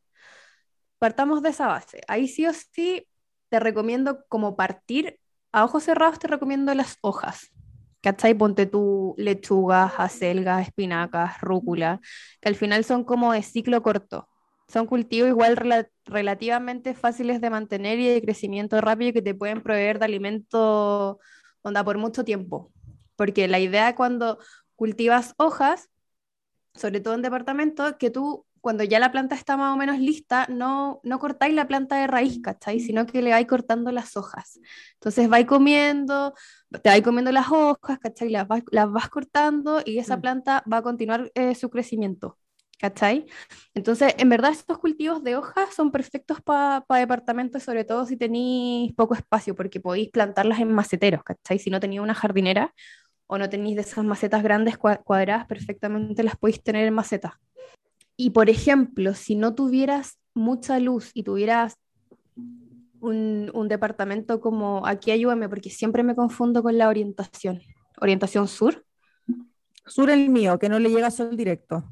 Partamos de esa base. Ahí sí o sí te recomiendo como partir, a ojos cerrados te recomiendo las hojas. ¿Cachai? Ponte tú lechugas, acelgas, espinacas, rúcula, que al final son como de ciclo corto. Son cultivos igual rela- relativamente fáciles de mantener y de crecimiento rápido que te pueden proveer de alimento onda por mucho tiempo. Porque la idea cuando cultivas hojas, sobre todo en departamento, que tú cuando ya la planta está más o menos lista, no, no cortáis la planta de raíz, ¿cachai? Sino que le vais cortando las hojas. Entonces vais comiendo, te vais comiendo las hojas, ¿cachai? Las vas, las vas cortando y esa Mm. planta va a continuar eh, su crecimiento, ¿cachai? Entonces, en verdad, estos cultivos de hojas son perfectos para departamentos, sobre todo si tenéis poco espacio, porque podéis plantarlas en maceteros, ¿cachai? Si no tenéis una jardinera o no tenéis de esas macetas grandes cua- cuadradas, perfectamente las podéis tener en macetas. Y por ejemplo, si no tuvieras mucha luz y tuvieras un, un departamento como aquí, ayúdame, porque siempre me confundo con la orientación. ¿Orientación sur? Sur el mío, que no le llega sol directo.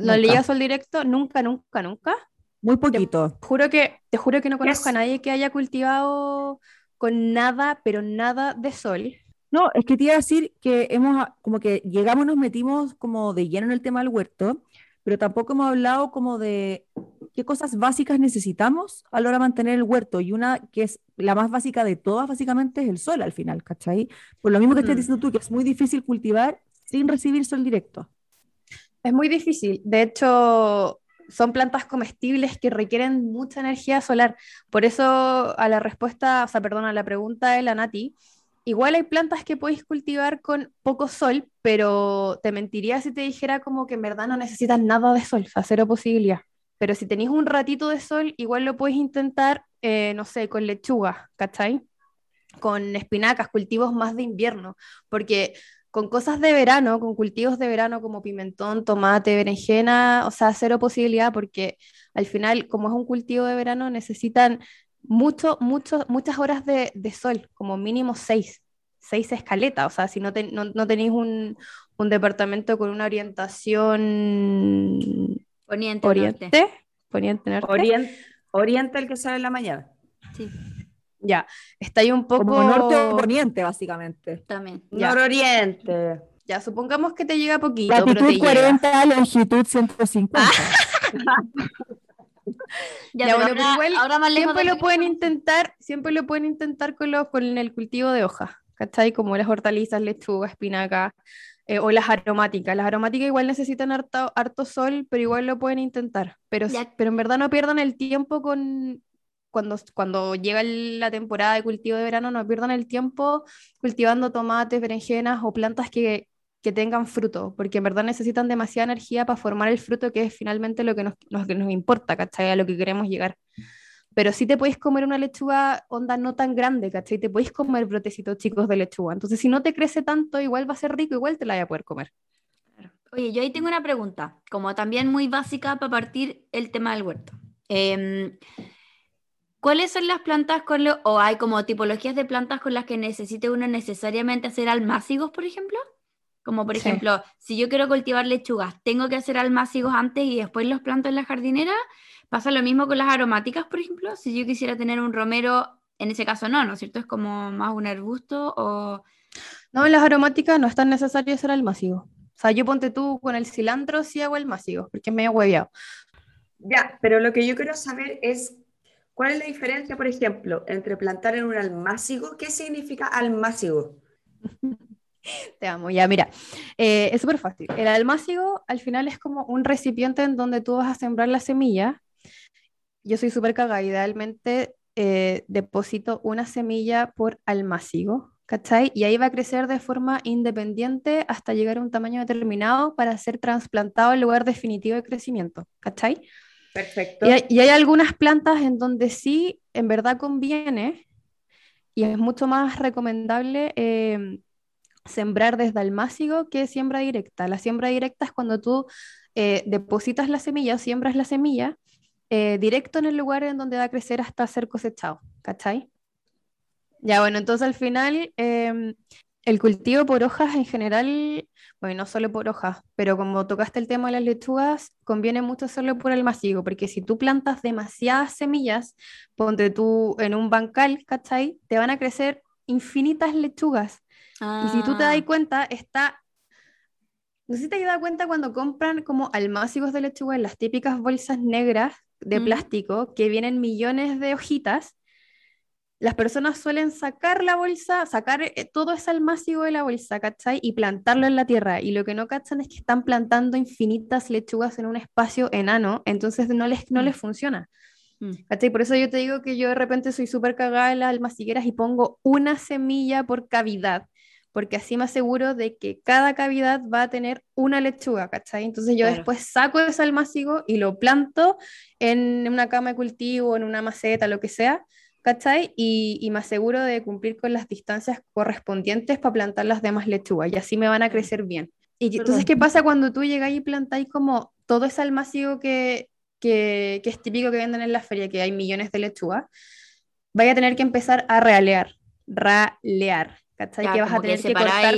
¿No, no llega sol directo? Nunca, nunca, nunca. Muy poquito. Juro que, te juro que no conozco a Es- nadie que haya cultivado con nada, pero nada de sol. No, es que te iba a decir que hemos, a- como que llegamos, nos metimos como de lleno en el tema del huerto, pero tampoco hemos hablado como de qué cosas básicas necesitamos a la hora de mantener el huerto. Y una que es la más básica de todas, básicamente, es el sol al final, ¿cachai? Por lo mismo que estás Mm. diciendo tú, que es muy difícil cultivar sin recibir sol directo. Es muy difícil. De hecho, son plantas comestibles que requieren mucha energía solar. Por eso, a la respuesta, o sea, perdón, a la pregunta de la Nati, igual hay plantas que podéis cultivar con poco sol, pero te mentiría si te dijera como que en verdad no necesitas nada de sol, sea, cero posibilidad. Pero si tenéis un ratito de sol, igual lo podéis intentar, eh, no sé, con lechuga, ¿cachai? Con espinacas, cultivos más de invierno, porque con cosas de verano, con cultivos de verano como pimentón, tomate, berenjena, o sea, cero posibilidad porque al final, como es un cultivo de verano, necesitan mucho, mucho, muchas horas de, de sol, como mínimo seis, seis escaletas, o sea, si no, ten- no, no tenéis un, un departamento con una orientación Poniente, oriente, norte. poniente norte, Orient, orienta el que sale en la mañana. Sí, ya, está ahí un poco... Como norte o poniente, básicamente. también. Ya. Nororiente. Ya, supongamos que te llega poquito, pero Latitud te llega. 40, longitud 150. Ya, Ya, pero bueno, pero ahora, igual ahora más lejos siempre lo pueden intentar, siempre lo pueden intentar con, los, con el cultivo de hojas, ¿cachai? Como las hortalizas, lechuga, espinaca, eh, o las aromáticas. Las aromáticas igual necesitan harto, harto sol, pero igual lo pueden intentar. Pero, Ya. pero en verdad no pierdan el tiempo con... Cuando, cuando llega la temporada de cultivo de verano, no pierdan el tiempo cultivando tomates, berenjenas o plantas que, que tengan fruto, porque en verdad necesitan demasiada energía para formar el fruto, que es finalmente lo que nos, lo que nos importa, ¿cachai? A lo que queremos llegar. pero sí te podéis comer una lechuga onda no tan grande, ¿cachai? Te podéis comer brotecitos chicos de lechuga. Entonces, si no te crece tanto, igual va a ser rico, igual te la vas a poder comer. Oye, yo ahí tengo una pregunta, como también muy básica para partir el tema del huerto. Em, ¿Cuáles son las plantas con lo, o hay como tipologías de plantas con las que necesite uno necesariamente hacer almácigos, por ejemplo? Como por Sí. ejemplo, si yo quiero cultivar lechugas, ¿tengo que hacer almácigos antes y después los planto en la jardinera? ¿Pasa lo mismo con las aromáticas, por ejemplo? Si yo quisiera tener un romero, en ese caso no, ¿no es cierto? Es como más un arbusto o... No, en las aromáticas no es tan necesario hacer almácigo. O sea, yo ponte tú con el cilantro sí hago almácigo, porque es medio hueviado. Ya, pero lo que yo quiero saber es cuál es la diferencia, por ejemplo, entre plantar en un almácigo. ¿Qué significa almácigo? Te amo, ya, mira, eh, es súper fácil. El almácigo al final es como un recipiente en donde tú vas a sembrar la semilla. Yo soy súper cagada, idealmente eh, deposito una semilla por almácigo, ¿cachai? Y ahí va a crecer de forma independiente hasta llegar a un tamaño determinado para ser trasplantado al lugar definitivo de crecimiento, ¿cachai? Perfecto. Y hay, algunas plantas en donde sí, en verdad conviene y es mucho más recomendable eh, sembrar desde almácigo que siembra directa. La siembra directa es cuando tú eh, depositas la semilla o siembras la semilla eh, directo en el lugar en donde va a crecer hasta ser cosechado, ¿cachai? Ya, bueno, entonces al final em, el cultivo por hojas en general, bueno, no solo por hojas, pero como tocaste el tema de las lechugas, conviene mucho hacerlo por almácigo, porque si tú plantas demasiadas semillas, ponte tú en un bancal, ¿cachai? Te van a crecer infinitas lechugas. Y si tú te das Ah, cuenta, está... No sé si te has dado cuenta cuando compran como almácigos de lechuga en las típicas bolsas negras de Ujú. plástico que vienen millones de hojitas. Las personas suelen sacar la bolsa, sacar eh, todo ese almácigo de la bolsa, ¿cachai? Y plantarlo en la tierra. Y lo que no cachan es que están plantando infinitas lechugas en un espacio enano, entonces no les, no Mm. les funciona. mm, ¿Cachai? Por eso yo te digo que yo de repente soy súper cagada en las almacigueras y pongo una semilla por cavidad, porque así me aseguro de que cada cavidad va a tener una lechuga, ¿cachai? Entonces yo Claro. después saco ese almácigo y lo planto en una cama de cultivo, en una maceta, lo que sea, ¿cachai? Y, y me aseguro de cumplir con las distancias correspondientes para plantar las demás lechugas y así me van a crecer bien. Y Perdón. entonces, ¿qué pasa cuando tú llegáis y plantáis como todo ese almácigo que, que, que es típico que venden en la feria, que hay millones de lechugas? Vaya a tener que empezar a realear, ralear, ¿cachai? ya, que vas a como que tener que cortar.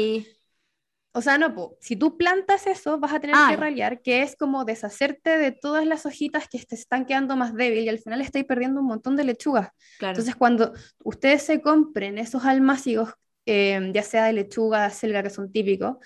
O sea, no, po, si tú plantas eso, vas a tener Ah, que ya. ralear, que es como deshacerte de todas las hojitas que te están quedando más débil y al final estáis perdiendo un montón de lechugas. Claro. Entonces, cuando ustedes se compren esos almácigos, eh, ya sea de lechuga, selga, que son típicos,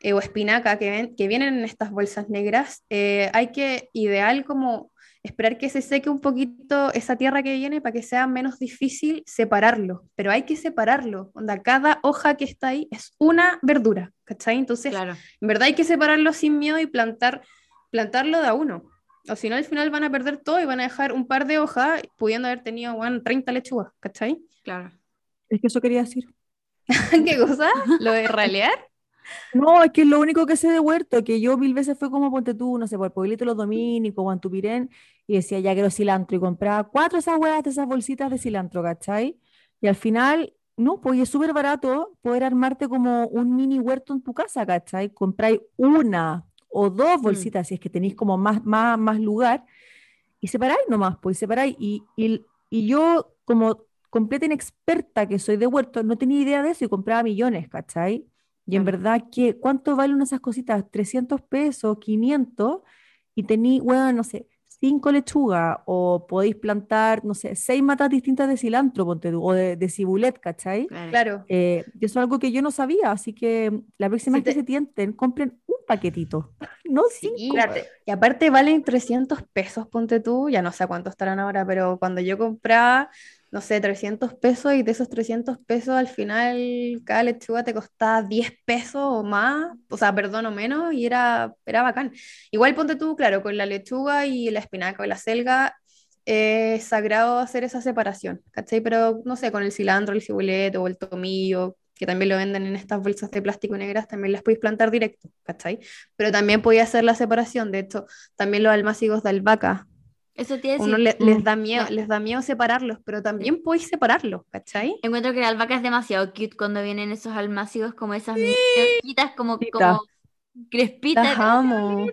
eh, o espinaca, que, ven- que vienen en estas bolsas negras, eh, hay que, ideal, como esperar que se seque un poquito esa tierra que viene para que sea menos difícil separarlo. Pero hay que separarlo. Onda, cada hoja que está ahí es una verdura, ¿cachai? Entonces, Claro. en verdad hay que separarlo sin miedo y plantar, plantarlo de a uno. O si no, al final van a perder todo y van a dejar un par de hojas, pudiendo haber tenido bueno, 30 lechugas, ¿cachai? Claro. Es que eso quería decir. ¿Qué cosa? ¿Lo de ralear? No, es que es lo único que sé de huerto, que yo mil veces fue como ponte tú, no sé, por Pueblito Los Dominicos, Guantupirén, y decía, ya quiero cilantro, y compraba cuatro de esas huevas de esas bolsitas de cilantro, ¿cachai? Y al final, no, pues es súper barato poder armarte como un mini huerto en tu casa, ¿cachai? Compráis una o dos bolsitas, si es que tenéis como más, más, más lugar, y separáis nomás, pues, separáis. Y, y, y yo, como completa inexperta que soy de huerto, no tenía idea de eso y compraba millones, ¿cachai? Y en verdad, que ¿cuánto valen esas cositas? 300 pesos, 500, y tení, bueno, no sé, cinco lechugas, o podéis plantar, no sé, seis matas distintas de cilantro, ponte tú, o de, de cibulet, ¿cachai? Claro. Claro. Eh, y eso es algo que yo no sabía, así que la próxima Si vez que te- se tienten, compren un paquetito, no Sí. cinco. Espérate, Y aparte valen 300 pesos, ponte tú, ya no sé cuánto estarán ahora, pero cuando yo compraba, no sé, 300 pesos y de esos 300 pesos al final cada lechuga te costaba 10 pesos o más, o sea, perdón, o menos, y era, era bacán. Igual ponte tú, claro, con la lechuga y la espinaca o la selga eh, es sagrado hacer esa separación, ¿cachai? Pero no sé, con el cilantro, el cibulet o el tomillo, que también lo venden en estas bolsas de plástico negras, también las podéis plantar directo, ¿cachai? Pero también podía hacer la separación, de hecho, también los almácigos de albahaca Eso a Uno le- les, da miedo, les da miedo separarlos, pero también podéis separarlos, ¿cachai? Encuentro que la albahaca es demasiado cute cuando vienen esos almácigos como esas hojitas como, como crespitas. Las amo.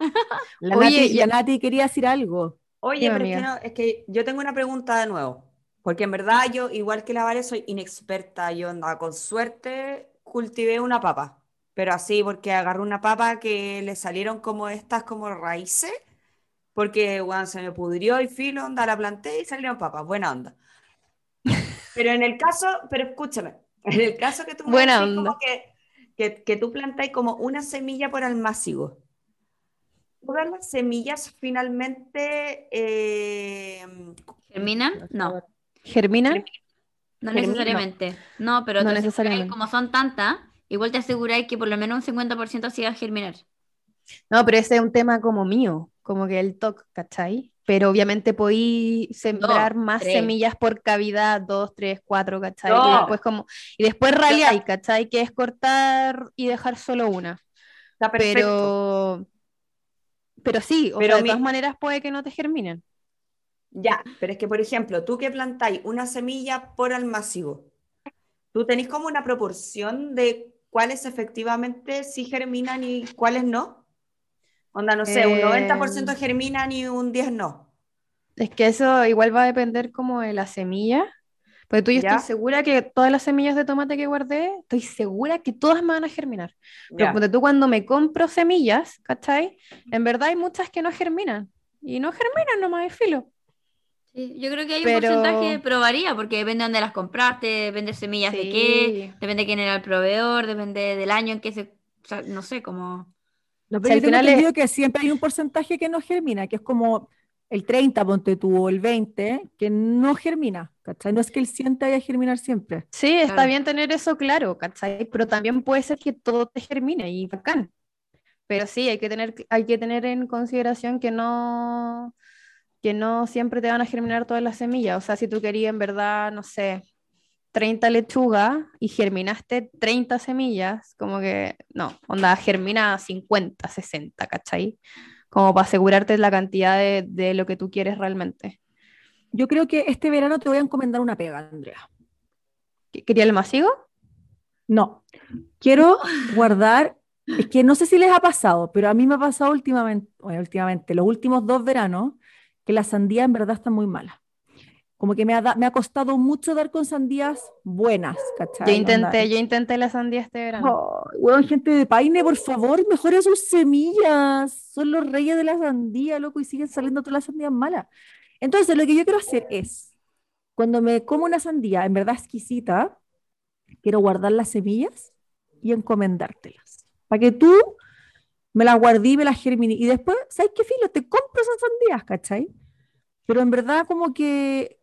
La, Oye, Nati, ya- la Nati quería decir algo. Oye, pero es que, no- es que yo tengo una pregunta de nuevo. Porque en verdad yo, igual que la Vale, soy inexperta. Yo andaba con suerte, cultivé una papa. Pero así, porque agarré una papa que le salieron como estas, como raíces. Porque, bueno, se me pudrió y filo, onda, la planté y salieron papas. Buena onda. Pero en el caso, pero escúchame, en el caso que tú me Buena decís como onda. que, que, que tú plantáis como una semilla por almácigo. Todas las semillas finalmente eh, ¿Germinan? No, ¿Germina? no Germinan. necesariamente. No, pero No necesariamente. como son tantas, igual te aseguráis que por lo menos un 50% siga a germinar. No, pero ese es un tema como mío, como que el TOC, ¿cachai? Pero obviamente podí sembrar más tres. semillas por cavidad, dos, tres, cuatro, ¿cachai? No. Y después como, y después ¿cachai? Que es cortar y dejar solo una. está. Pero, pero sí, o Pero sea, de mi- todas maneras puede que no te germinen. Ya, pero es que, por ejemplo, tú que plantáis una semilla por almácigo, tú tenés como una proporción de cuáles efectivamente sí germinan y cuáles no. Onda, no sé, un Eh, 90% germinan y un 10 no. Es que eso igual va a depender como de la semilla. Porque tú yo Ya. estoy segura que todas las semillas de tomate que guardé, estoy segura que todas me van a germinar. Pero tú cuando me compro semillas, ¿cachai? En verdad hay muchas que no germinan. Y no germinan nomás, es filo. Sí, yo creo que hay un Pero- porcentaje, pero varía, porque depende de dónde las compraste, depende de semillas de qué, Sí. depende de quién era el proveedor, depende del año en que se, o sea, no sé, como... No, O pero sea, yo tengo final es- que siempre hay un porcentaje que no germina, que es como el 30, ponte tú, o el 20, que no germina, ¿cachai? No es que el 100 te vaya a germinar siempre. Sí, está Claro. bien tener eso claro, ¿cachai? Pero también puede ser que todo te germine y bacán. Pero sí, hay que tener, hay que tener en consideración que no, que no siempre te van a germinar todas las semillas. O sea, si tú querías en verdad, no sé, 30 lechugas y germinaste 30 semillas, como que no, onda, germina 50, 60, ¿cachai? Como para asegurarte la cantidad de, de lo que tú quieres realmente. Yo creo que este verano te voy a encomendar una pega, Andrea. ¿Qué- ¿Quería el masivo? No, quiero guardar, es que no sé si les ha pasado, pero a mí me ha pasado últimamente, bueno, últimamente, los últimos dos veranos, que las sandías en verdad están muy malas. Como que me ha, da- me ha costado mucho dar con sandías buenas, ¿cachai? Yo intenté, yo intenté la sandía este verano. Ay, weón, gente de Paine, por favor, mejora sus semillas. Son los reyes de la sandía, loco, y siguen saliendo todas las sandías malas. Entonces, lo que yo quiero hacer es, cuando me como una sandía en verdad exquisita, quiero guardar las semillas y encomendártelas. Para que tú me las guardí me las germiné. Y después, ¿sabes qué filo? Te compro esas sandías, ¿cachai? Pero en verdad, como que,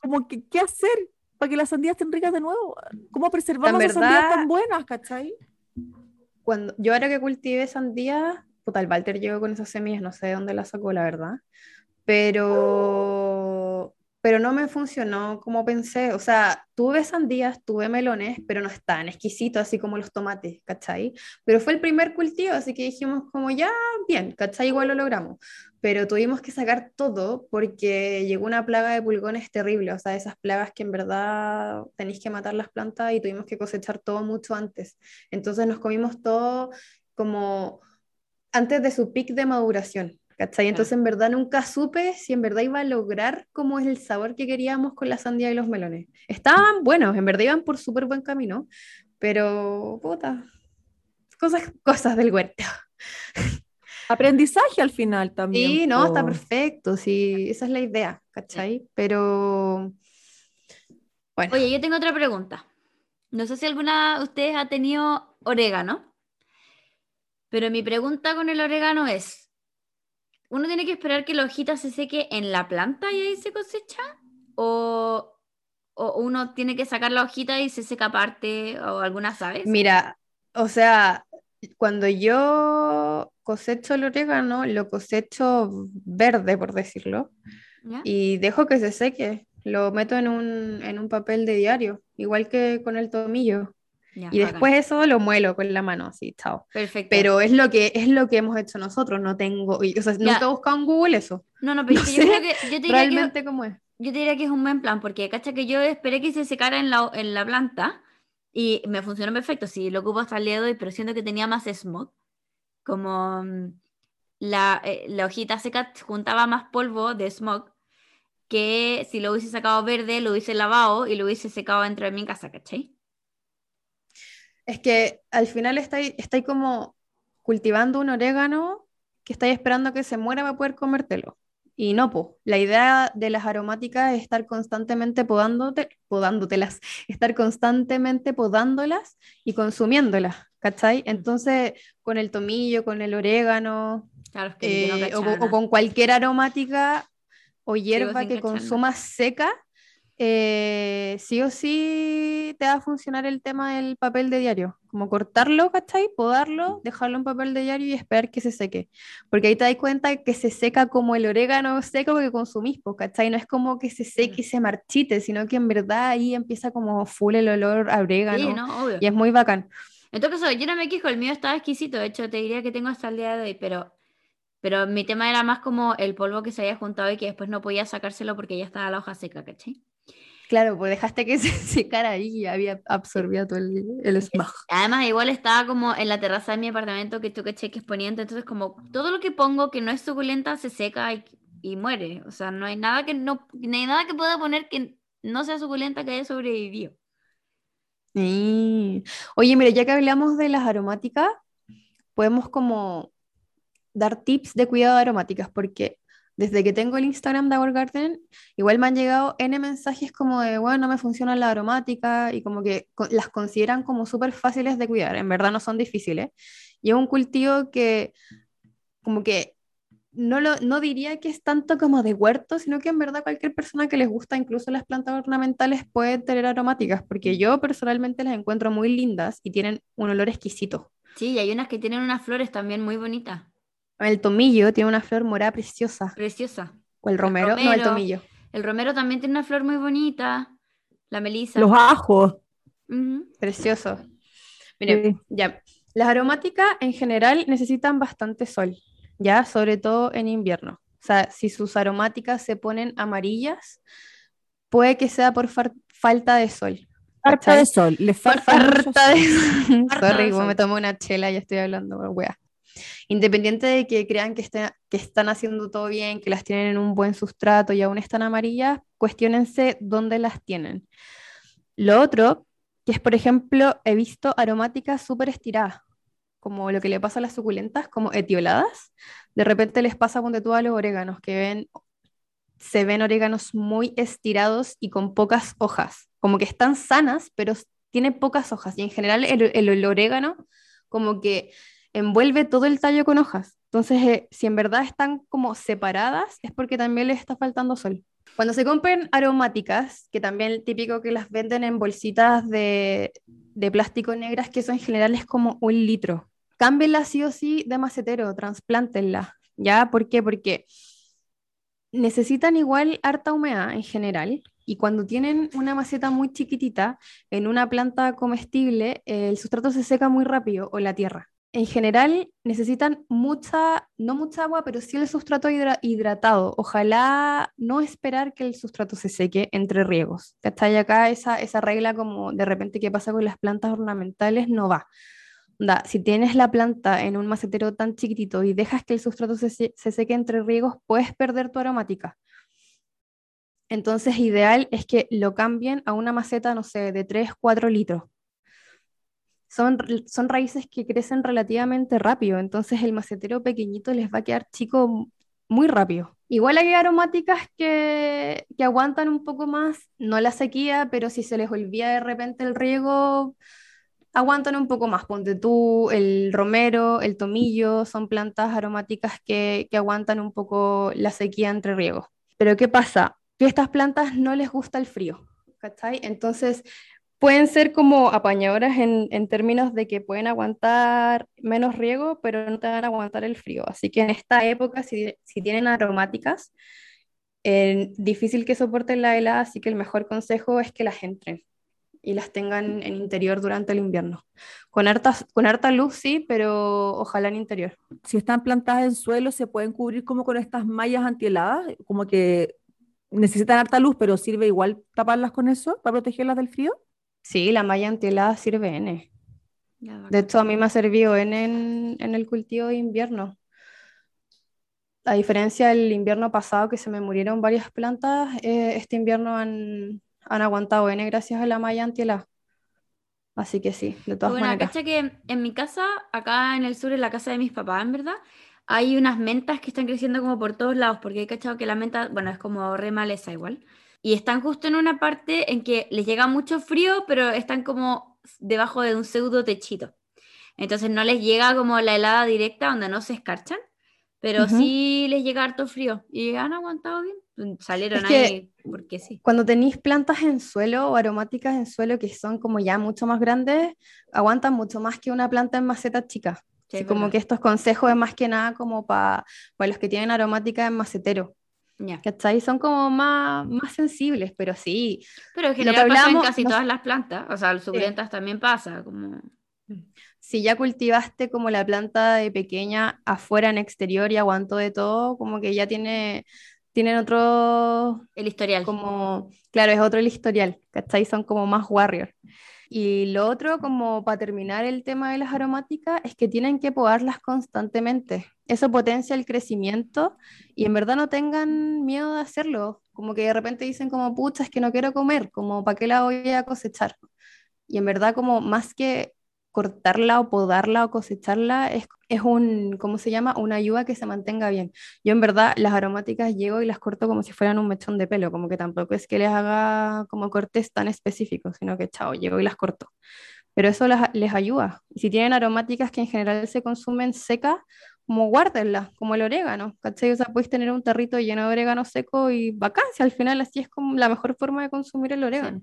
como que, ¿qué hacer para que las sandías estén ricas de nuevo? ¿Cómo preservamos esas sandías tan buenas, ¿cachai? Cuando, yo ahora que cultivé sandía, puta, el Walter llegó con esas semillas, no sé de dónde las sacó, la verdad. Pero, pero no me funcionó como pensé. O sea, tuve sandías, tuve melones, pero no están exquisitos así como los tomates, ¿cachai? Pero fue el primer cultivo, así que dijimos como ya, bien, ¿cachai? Igual lo logramos. Pero tuvimos que sacar todo porque llegó una plaga de pulgones terrible, o sea, esas plagas que en verdad tenéis que matar las plantas y tuvimos que cosechar todo mucho antes. Entonces nos comimos todo como antes de su pic de maduración, ¿cachai? Entonces en verdad nunca supe si en verdad iba a lograr como es el sabor que queríamos con la sandía y los melones. Estaban buenos, en verdad iban por súper buen camino, pero puta, cosas, cosas del huerto. Aprendizaje al final también. Sí, no, está perfecto, sí, esa es la idea, ¿cachai? Pero bueno, Oye, yo tengo otra pregunta. No sé si alguna de ustedes ha tenido orégano, pero mi pregunta con el orégano es, ¿uno tiene que esperar que la hojita se seque en la planta y ahí se cosecha? ¿O, o uno tiene que sacar la hojita y se seca aparte? ¿O alguna sabes? Mira, o sea, cuando yo cosecho el orégano, lo cosecho verde, por decirlo, ¿Ya? y dejo que se seque. Lo meto en un, en un papel de diario, igual que con el tomillo. Ya, Y después eso lo muelo con la mano, así, chao. Perfecto. Pero es lo que, es lo que hemos hecho nosotros, no tengo, y- o sea, nunca he buscado en Google eso, no, no, pero no yo creo que yo te diría que, realmente cómo es. yo te diría que es un buen plan, porque cacha que yo esperé que se secara en la, en la planta y me funcionó perfecto. Sí, lo ocupo hasta el día de hoy, pero siento que tenía más smog. Como mm, la, eh, la hojita seca juntaba más polvo de smog que si lo hubiese sacado verde, lo hubiese lavado y lo hubiese secado dentro de mi casa, ¿cachai? Es que al final estáis como cultivando un orégano que estáis esperando que se muera para poder comértelo. Y no, pues, la idea de las aromáticas es estar constantemente podándote, podándotelas, estar constantemente podándolas y consumiéndolas, ¿cachai? Entonces, con el tomillo, con el orégano, Claro, es que yo no eh, o, con- o nada. con cualquier aromática o hierba que consumas seca, eh, sí o sí te va a funcionar el tema del papel de diario. Como cortarlo, ¿cachai? Podarlo, dejarlo en papel de diario y esperar que se seque. Porque ahí te das cuenta que se seca como el orégano seco que consumís, pues, ¿cachai? No es como que se seque y se marchite, sino que en verdad ahí empieza como full el olor a orégano. Sí, no, obvio. Y es muy bacán. En todo caso, yo no me quejo, el mío estaba exquisito. De hecho, te diría que tengo hasta el día de hoy, pero, pero mi tema era más como el polvo que se había juntado y que después no podía sacárselo porque ya estaba la hoja seca, ¿cachai? Claro, pues dejaste que se secara ahí y había absorbido todo el, el smog. Además, igual estaba como en la terraza de mi apartamento que tú caché que es poniente, entonces como todo lo que pongo que no es suculenta se seca y, y muere. O sea, no hay nada que no, no hay nada que pueda poner que no sea suculenta que haya sobrevivido. Sí. Oye, mira, ya que hablamos de las aromáticas, podemos como dar tips de cuidado de aromáticas, porque desde que tengo el Instagram de Our Garden, igual me han llegado N mensajes como de, bueno, no me funcionan las aromáticas y como que las consideran como súper fáciles de cuidar, en verdad no son difíciles. Y es un cultivo que como que no, lo, no diría que es tanto como de huerto, sino que en verdad cualquier persona que les gusta incluso las plantas ornamentales puede tener aromáticas, porque yo personalmente las encuentro muy lindas y tienen un olor exquisito. Sí, y hay unas que tienen unas flores también muy bonitas, El tomillo tiene una flor morada preciosa. preciosas. O el romero, no, el tomillo. El romero también tiene una flor muy bonita, la melisa. Los ajos. Ujú. Precioso. Miren, Sí. ya. Las aromáticas en general necesitan bastante sol, ya, sobre todo en invierno. O sea, si sus aromáticas se ponen amarillas, puede que sea por far- falta de sol. Falta ¿cachai? de sol. Le Por falta de Falta Sorry, de me sol. tomo una chela y estoy hablando, wea. Independiente de que crean que, están haciendo todo bien, que las tienen en un buen sustrato y aún están amarillas, cuestionense dónde las tienen. Lo otro, que es, por ejemplo, he visto aromáticas súper estiradas, como lo que le pasa a las suculentas, como etioladas. De repente les pasa, ponte tú a los oréganos, que ven, se ven oréganos muy estirados y con pocas hojas, como que están sanas, pero tienen pocas hojas. Y en general el, el- el orégano como que envuelve todo el tallo con hojas. Entonces, eh, si en verdad están como separadas, es porque también les está faltando sol. Cuando se compren aromáticas, que también típico que las venden en bolsitas de, plástico negras, que eso en general es como un litro, cámbienla sí o sí de macetero, trasplántenla. ¿Ya? ¿Por qué? Porque necesitan igual harta humedad en general y cuando tienen una maceta muy chiquitita en una planta comestible, el sustrato se seca muy rápido o la tierra. En general necesitan mucha, no mucha agua, pero sí el sustrato hidra- hidratado. Ojalá no esperar que el sustrato se seque entre riegos. ¿Cachai? Acá esa, esa regla como de repente que pasa con las plantas ornamentales no va. Onda, si tienes la planta en un macetero tan chiquitito y dejas que el sustrato se- se seque entre riegos, puedes perder tu aromática. Entonces, ideal es que lo cambien a una maceta, no sé, de 3, 4 litros. Son, son raíces que crecen relativamente rápido, entonces el macetero pequeñito les va a quedar chico muy rápido. Igual hay aromáticas que, que aguantan un poco más, no la sequía, pero si se les olvida de repente el riego, aguantan un poco más. Ponte tú el romero, el tomillo, son plantas aromáticas que, que aguantan un poco la sequía entre riegos. Pero ¿qué pasa? Que a estas plantas no les gusta el frío, ¿cachai? Entonces pueden ser como apañadoras en, en términos de que pueden aguantar menos riego, pero no te van a aguantar el frío. Así que en esta época, si, si tienen aromáticas, eh, difícil que soporten la helada, así que el mejor consejo es que las entren y las tengan en interior durante el invierno. Con harta, con harta luz, sí, pero ojalá en interior. Si están plantadas en suelo, se pueden cubrir como con estas mallas antiheladas, como que necesitan harta luz, pero sirve igual taparlas con eso para protegerlas del frío. Sí, la malla antihelada sirve N. De hecho, a mí me ha servido N en, en el cultivo de invierno. A diferencia del invierno pasado que se me murieron varias plantas, eh, este invierno han, han aguantado N gracias a la malla antihelada. Así que sí, de todas Bueno, maneras. cacha que en mi casa, acá en el sur, en la casa de mis papás, en verdad, hay unas mentas que están creciendo como por todos lados, porque he cachado que la menta, bueno, es como re maleza igual. Y están justo en una parte en que les llega mucho frío, pero están como debajo de un pseudo techito. Entonces no les llega como la helada directa donde no se escarchan, pero sí les llega harto frío. Y han aguantado bien. Salieron Es ahí porque sí. Cuando tenéis plantas en suelo o aromáticas en suelo que son como ya mucho más grandes, aguantan mucho más que una planta en maceta chica. Sí, como que estos consejos es más que nada como para los que tienen aromática en macetero. Ya. ¿Cachai? Son como más, más sensibles, pero sí. Pero en Lo que general pasa en casi no todas las plantas. O sea, las suculentas también pasa. Como... Si ya cultivaste como la planta de pequeña afuera en exterior y aguantó de todo, como que ya tiene, tienen otro, El historial. como, claro, es otro el historial, ¿cachai? Son como más warrior. Y lo otro, como para terminar el tema de las aromáticas, es que tienen que podarlas constantemente. Eso potencia el crecimiento y en verdad no tengan miedo de hacerlo. Como que de repente dicen como, pucha, es que no quiero comer, como, ¿para qué la voy a cosechar? Y en verdad como más que cortarla o podarla o cosecharla, es, es un, ¿cómo se llama? Una ayuda que se mantenga bien. Yo en verdad las aromáticas llego y las corto como si fueran un mechón de pelo, como que tampoco es que les haga como cortes tan específicos, sino que chao, llego y las corto. Pero eso las- les ayuda. Y si tienen aromáticas que en general se consumen secas, como guárdenlas, como el orégano, ¿cachai? O sea, puedes tener un tarrito lleno de orégano seco y vacancia, al final así es como la mejor forma de consumir el orégano.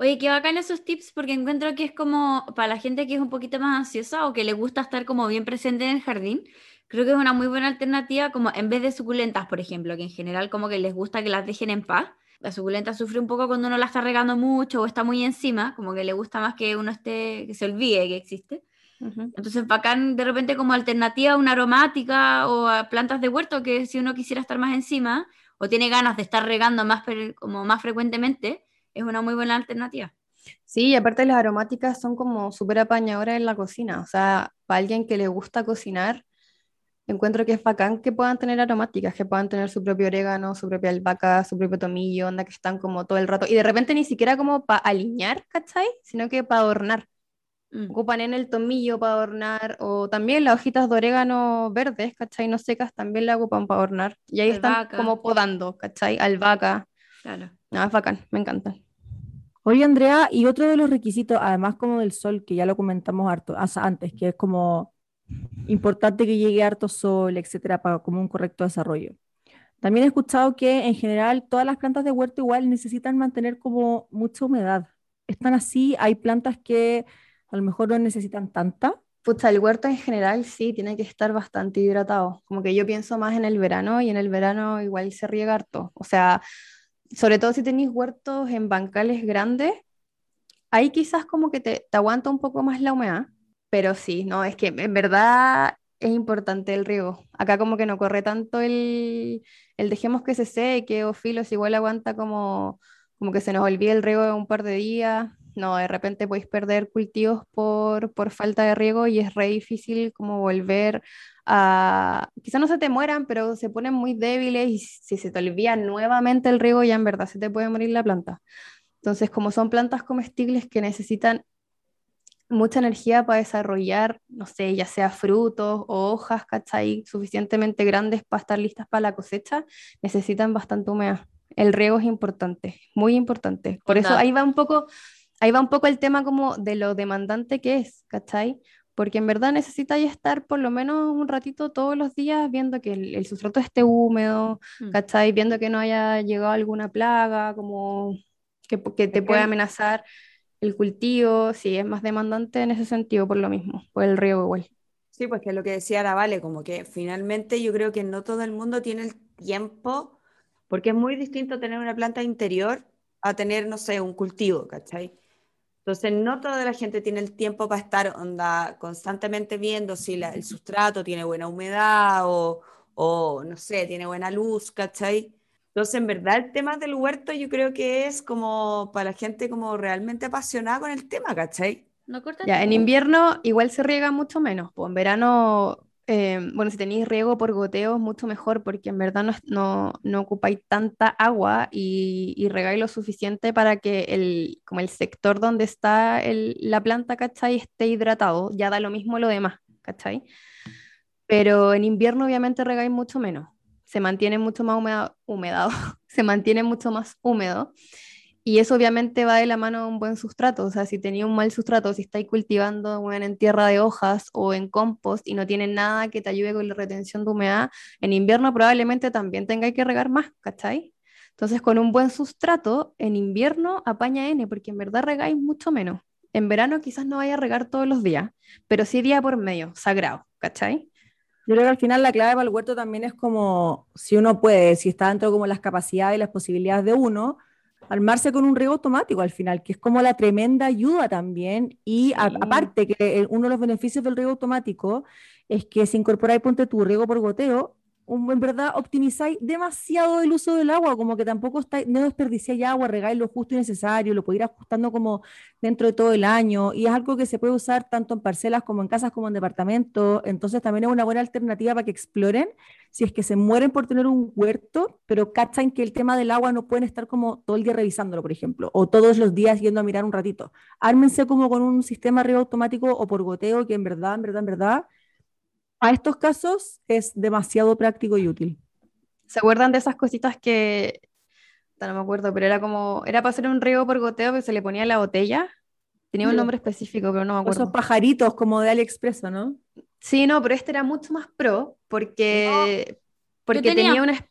Oye, qué bacán esos tips porque encuentro que es como para la gente que es un poquito más ansiosa o que le gusta estar como bien presente en el jardín. Creo que es una muy buena alternativa como en vez de suculentas, por ejemplo, que en general como que les gusta que las dejen en paz. La suculenta sufre un poco cuando uno la está regando mucho o está muy encima, como que le gusta más que uno esté, que se olvide que existe. Ujú. Entonces, bacán de repente como alternativa a una aromática o a plantas de huerto que si uno quisiera estar más encima o tiene ganas de estar regando más, como más frecuentemente, es una muy buena alternativa. Sí, y aparte las aromáticas son como súper apañadoras en la cocina. O sea, para alguien que le gusta cocinar, encuentro que es bacán que puedan tener aromáticas, que puedan tener su propio orégano, su propia albahaca, su propio tomillo, onda que están como todo el rato. Y de repente ni siquiera como para alinear, ¿cachai? Sino que para adornar. Mm. Ocupan en el tomillo para adornar, o también las hojitas de orégano verdes, ¿cachai? No secas, también la ocupan para adornar. Y ahí están como podando, ¿cachai? Albahaca. Claro. No, es bacán, me encantan. Oye, Andrea, y otro de los requisitos, además como del sol, que ya lo comentamos harto, as- antes, que es como importante que llegue harto sol, etcétera, para como un correcto desarrollo. También he escuchado que en general todas las plantas de huerto igual necesitan mantener como mucha humedad. Están así, hay plantas que a lo mejor no necesitan tanta. Pucha, el huerto en general sí tiene que estar bastante hidratado. Como que yo pienso más en el verano y en el verano igual se riega harto. O sea, sobre todo si tenéis huertos en bancales grandes, ahí quizás como que te, te aguanta un poco más la humedad. Pero sí, no, es que en verdad es importante el riego. Acá como que no corre tanto el, el dejemos que se seque o filos, igual aguanta como, como que se nos olvide el riego de un par de días. No, de repente podéis perder cultivos por, por falta de riego y es re difícil como volver a... Quizás no se te mueran, pero se ponen muy débiles y si se te olvida nuevamente el riego ya en verdad se te puede morir la planta. Entonces, como son plantas comestibles que necesitan mucha energía para desarrollar, no sé, ya sea frutos o hojas, ¿cachai? Suficientemente grandes para estar listas para la cosecha, necesitan bastante humedad. El riego es importante, muy importante. Por eso ahí va un poco, ahí va un poco el tema como de lo demandante que es, ¿cachai? Porque en verdad necesitáis estar por lo menos un ratito todos los días viendo que el, el sustrato esté húmedo, Mm. ¿cachai? Viendo que no haya llegado alguna plaga, como que, que te Es pueda amenazar el cultivo, sí, es más demandante en ese sentido por lo mismo, por el riego igual. Sí, pues que es lo que decía la Vale, como que finalmente yo creo que no todo el mundo tiene el tiempo, porque es muy distinto tener una planta interior a tener, no sé, un cultivo, ¿cachai? Entonces, no toda la gente tiene el tiempo para estar onda, constantemente viendo si la- el sustrato tiene buena humedad o, o, no sé, tiene buena luz, ¿cachai? Entonces, en verdad, el tema del huerto yo creo que es como para la gente como realmente apasionada con el tema, ¿cachai? No corta Ya, en invierno igual se riega mucho menos. Pues en verano, eh, bueno, si tenéis riego por goteo es mucho mejor porque en verdad no, no, no ocupáis tanta agua y, y regáis lo suficiente para que el, como el sector donde está la planta, ¿cachai? esté hidratado. Ya da lo mismo lo demás, ¿cachai? Pero en invierno obviamente regáis mucho menos. Se mantiene mucho más se mantiene mucho más húmedo. Y eso obviamente va de la mano de un buen sustrato. O sea, si tenía un mal sustrato, si estáis cultivando bueno, en tierra de hojas o en compost y no tiene nada que te ayude con la retención de humedad, en invierno probablemente también tengáis que regar más, ¿cachai? Entonces, con un buen sustrato, en invierno apaña N, porque en verdad regáis mucho menos. En verano quizás no vaya a regar todos los días, pero sí día por medio, sagrado, ¿cachai? Yo creo que al final la clave para el huerto también es como, si uno puede, si está dentro como las capacidades y las posibilidades de uno, armarse con un riego automático al final, que es como la tremenda ayuda también. Y a- Sí. aparte que eh, uno de los beneficios del riego automático es que si incorporáis, ponte tu riego por goteo, en verdad optimizáis demasiado el uso del agua, como que tampoco estáis, no desperdiciáis agua, regáis lo justo y necesario, lo podéis ir ajustando como dentro de todo el año, y es algo que se puede usar tanto en parcelas como en casas como en departamentos, entonces también es una buena alternativa para que exploren si es que se mueren por tener un huerto, pero cachan que el tema del agua no pueden estar como todo el día revisándolo, por ejemplo, o todos los días yendo a mirar un ratito. Ármense como con un sistema riego automático o por goteo, que en verdad, en verdad, en verdad, a estos casos es demasiado práctico y útil. ¿Se acuerdan de esas cositas que, no me acuerdo, pero era como, era para hacer un riego por goteo que se le ponía a la botella? Tenía un Sí. nombre específico, pero no me acuerdo. esos pajaritos como de AliExpress, ¿o ¿no? Sí, no, pero este era mucho más pro porque, porque tenía. tenía una...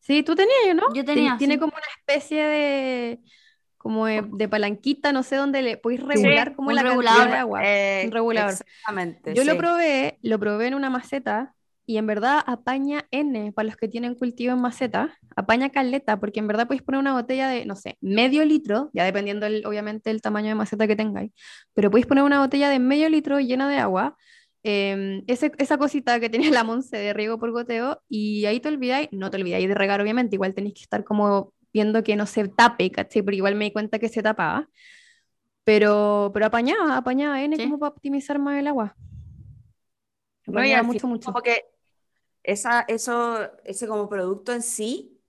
Sí, tú tenías, ¿no? Yo Ten- tenía, Tiene sí. como una especie de... como de, de palanquita, no sé dónde le podéis regular como la regulador. cantidad de agua. Eh, un regulador. Exactamente. Yo lo probé, lo probé en una maceta y en verdad apaña N para los que tienen cultivo en maceta, apaña caleta, porque en verdad podéis poner una botella de, no sé, medio litro, ya dependiendo el- obviamente del tamaño de maceta que tengáis, pero podéis poner una botella de medio litro llena de agua, ese- esa cosita que tenía la Monse de riego por goteo, y ahí te olvidáis, no te olvidáis de regar obviamente, igual tenéis que estar como viendo que no se tape, ¿cachai? Porque igual me di cuenta que se tapaba. Pero, pero apañaba, apañaba N Sí. como para optimizar más el agua. No, y mucho, mucho. como que esa, eso, ese como producto en sí,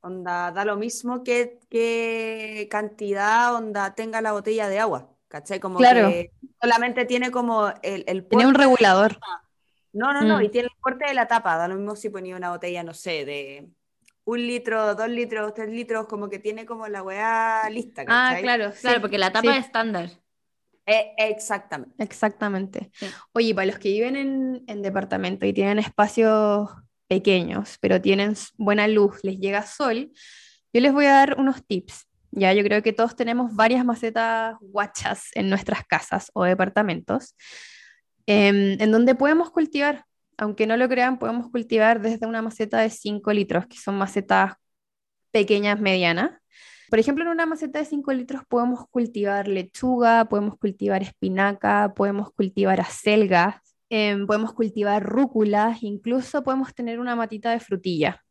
onda, da lo mismo que, que cantidad, onda, tenga la botella de agua, ¿cachai? Como Claro. que solamente tiene como el, el Tiene un regulador. No, no, no, Mm. y tiene el porte de la tapa, da lo mismo si ponía una botella, no sé, de un litro, dos litros, tres litros, como que tiene como la weá lista, Ah, ¿cachai? claro, Claro, sí, porque la tapa sí, es estándar. Eh, exactamente. exactamente. Sí. Oye, para los que viven en, en departamento y tienen espacios pequeños, pero tienen buena luz, les llega sol, yo les voy a dar unos tips. Ya, yo creo que todos tenemos varias macetas guachas en nuestras casas o departamentos, em, en donde podemos cultivar. Aunque no lo crean, podemos cultivar desde una maceta de 5 litros, que son macetas pequeñas, medianas. Por ejemplo, en una maceta de 5 litros podemos cultivar lechuga, podemos cultivar espinaca, podemos cultivar acelgas, em, podemos cultivar rúculas, incluso podemos tener una matita de frutilla.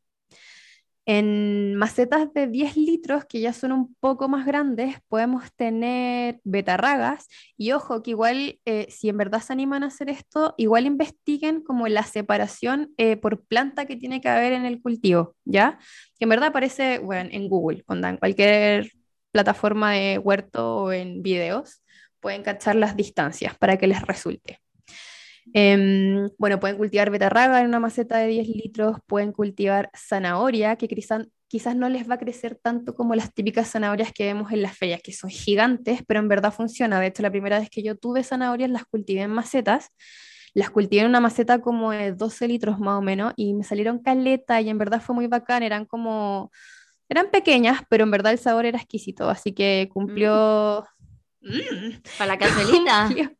En macetas de 10 litros, que ya son un poco más grandes, podemos tener betarragas. Y ojo, que igual, eh, si en verdad se animan a hacer esto, igual investiguen como la separación eh, por planta que tiene que haber en el cultivo, ¿ya? Que en verdad aparece, bueno, en Google, onda, en cualquier plataforma de huerto o en videos, pueden cachar las distancias para que les resulte. Em, bueno, pueden cultivar betarraga en una maceta de 10 litros, pueden cultivar zanahoria, que quizás, quizás no les va a crecer tanto como las típicas zanahorias que vemos en las ferias, que son gigantes, pero en verdad funciona. De hecho, la primera vez que yo tuve zanahorias las cultivé en macetas, las cultivé en una maceta como de 12 litros más o menos, y me salieron caleta y en verdad fue muy bacán, eran como, eran pequeñas, pero en verdad el sabor era exquisito, así que cumplió... Mm, Para la cazuelita. cumplió.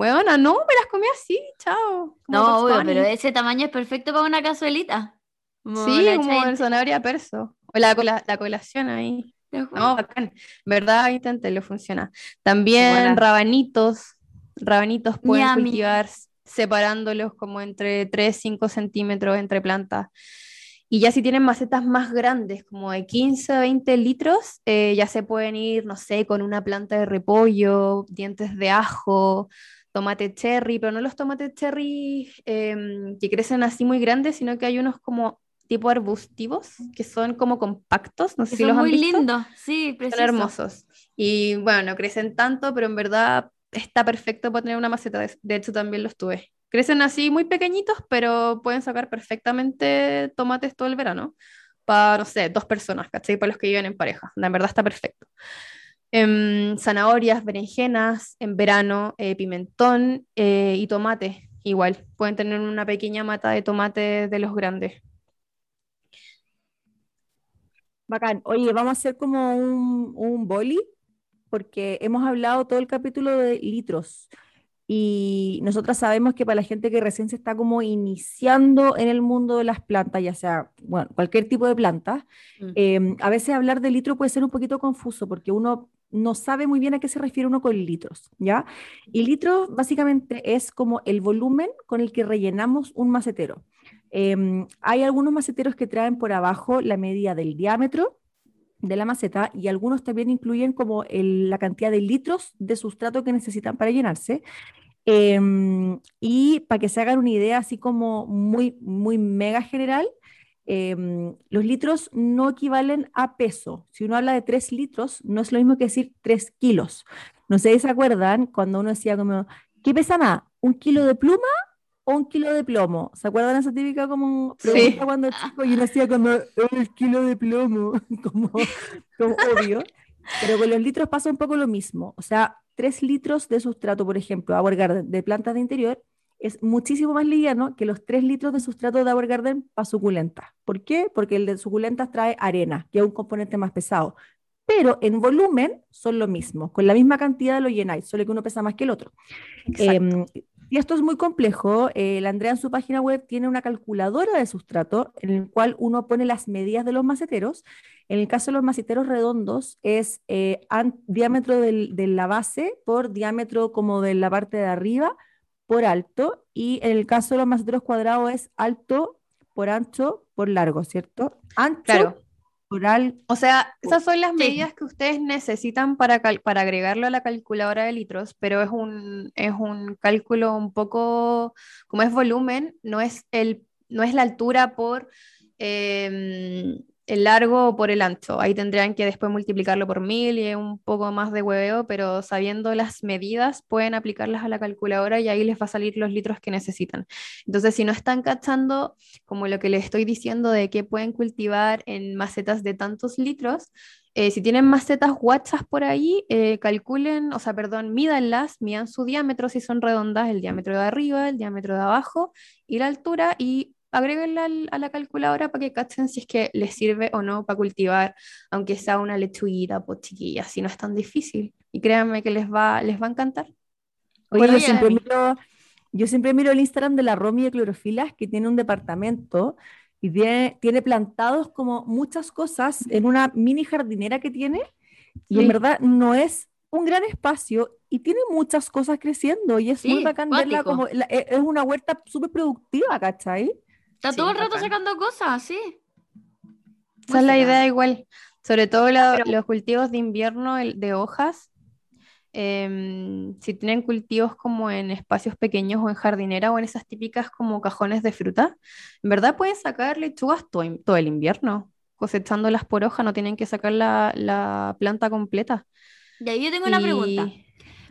Bueno, no, me las comí así, chao. No, obvio, pero ese tamaño es perfecto para una cazuelita. Como Sí, la como el zanahoria perso. O la, cola- la colación ahí. No, bacán. Verdad, inténtelo, funciona. También rabanitos. Rabanitos pueden cultivar separándolos como entre 3, 5 centímetros entre plantas. Y ya si tienen macetas más grandes, como de 15, 20 litros, eh, ya se pueden ir, no sé, con una planta de repollo, dientes de ajo, tomate cherry, pero no los tomates cherry em, que crecen así muy grandes, sino que hay unos como tipo arbustivos, que son como compactos, no sé Que si son los han muy visto. lindos, sí, Son preciosos. hermosos. Y bueno, no crecen tanto, pero en verdad está perfecto para tener una maceta. De, de hecho, también los tuve. Crecen así muy pequeñitos, pero pueden sacar perfectamente tomates todo el verano. Para, no sé, dos personas, ¿cachai? Para los que viven en pareja. En verdad está perfecto. Em, zanahorias, berenjenas, en verano, eh, pimentón eh, y tomate. Igual, pueden tener una pequeña mata de tomate de los grandes. Bacán. Oye, vamos a hacer como un, un boli, porque hemos hablado todo el capítulo de litros. Y nosotras sabemos que para la gente que recién se está como iniciando en el mundo de las plantas, ya sea, bueno, cualquier tipo de planta, Mm. eh, a veces hablar de litro puede ser un poquito confuso porque uno no sabe muy bien a qué se refiere uno con litros, ¿ya? Y litros básicamente es como el volumen con el que rellenamos un macetero. Em, hay algunos maceteros que traen por abajo la medida del diámetro de la maceta y algunos también incluyen como el- la cantidad de litros de sustrato que necesitan para llenarse. Em, y para que se hagan una idea así como muy, muy mega general, em, los litros no equivalen a peso. Si uno habla de 3 litros, no es lo mismo que decir 3 kilos. No sé si se acuerdan cuando uno decía como, ¿qué pesa más? ¿Un kilo de pluma o un kilo de plomo? ¿Se acuerdan esa típica como Sí. pregunta cuando era chico y uno decía como, el kilo de plomo, como, como obvio? Pero con los litros pasa un poco lo mismo. O sea, 3 litros de sustrato, por ejemplo, Garden de plantas de interior, es muchísimo más liviano que los 3 litros de sustrato de Agua Garden para suculentas. ¿Por qué? Porque el de suculentas trae arena, que es un componente más pesado. Pero en volumen son lo mismo. Con la misma cantidad lo llenáis, solo que uno pesa más que el otro. Em, y esto es muy complejo. eh, la Andrea en su página web tiene una calculadora de sustrato en el cual uno pone las medidas de los maceteros. En el caso de los maceteros redondos es eh, diámetro del- de la base por diámetro como de la parte de arriba por alto. Y en el caso de los maceteros cuadrados es alto por ancho por largo, ¿cierto? Ancho Claro. por alto. O sea, esas son las Sí. medidas que ustedes necesitan para, para agregarlo a la calculadora de litros, pero es un, es un cálculo un poco, como es volumen, no es, el, no es la altura por em, el largo por el ancho. Ahí tendrían que después multiplicarlo por mil y un poco más de hueveo, pero sabiendo las medidas pueden aplicarlas a la calculadora y ahí les va a salir los litros que necesitan. Entonces, si no están cachando como lo que les estoy diciendo de que pueden cultivar en macetas de tantos litros, eh, si tienen macetas guachas por ahí, eh, calculen, o sea, perdón, mídanlas, midan su diámetro si son redondas, el diámetro de arriba, el diámetro de abajo y la altura y agréguenla a la calculadora para que cachen si es que les sirve o no para cultivar, aunque sea una lechuguita, pues chiquilla, si no es tan difícil. Y créanme que les va, les va a encantar. Oye, yo Oye, siempre miro, yo siempre miro el Instagram de la Romy de Clorofilas, que tiene un departamento y tiene, tiene plantados como muchas cosas en una mini jardinera que tiene, y en Sí. verdad no es un gran espacio y tiene muchas cosas creciendo y es muy Sí, bacán verla como, la- e- es una huerta súper productiva, ¿cachai? Está Sí, todo el rato bacán. sacando cosas, sí. Esa es la idea igual. Sobre todo la- Pero- los cultivos de invierno de hojas. em, si tienen cultivos como en espacios pequeños o en jardinera o en esas típicas como cajones de fruta, en verdad pueden sacar lechugas todo, el invierno, cosechándolas por hoja, no tienen que sacar la, la planta completa. Y ahí yo tengo una pregunta.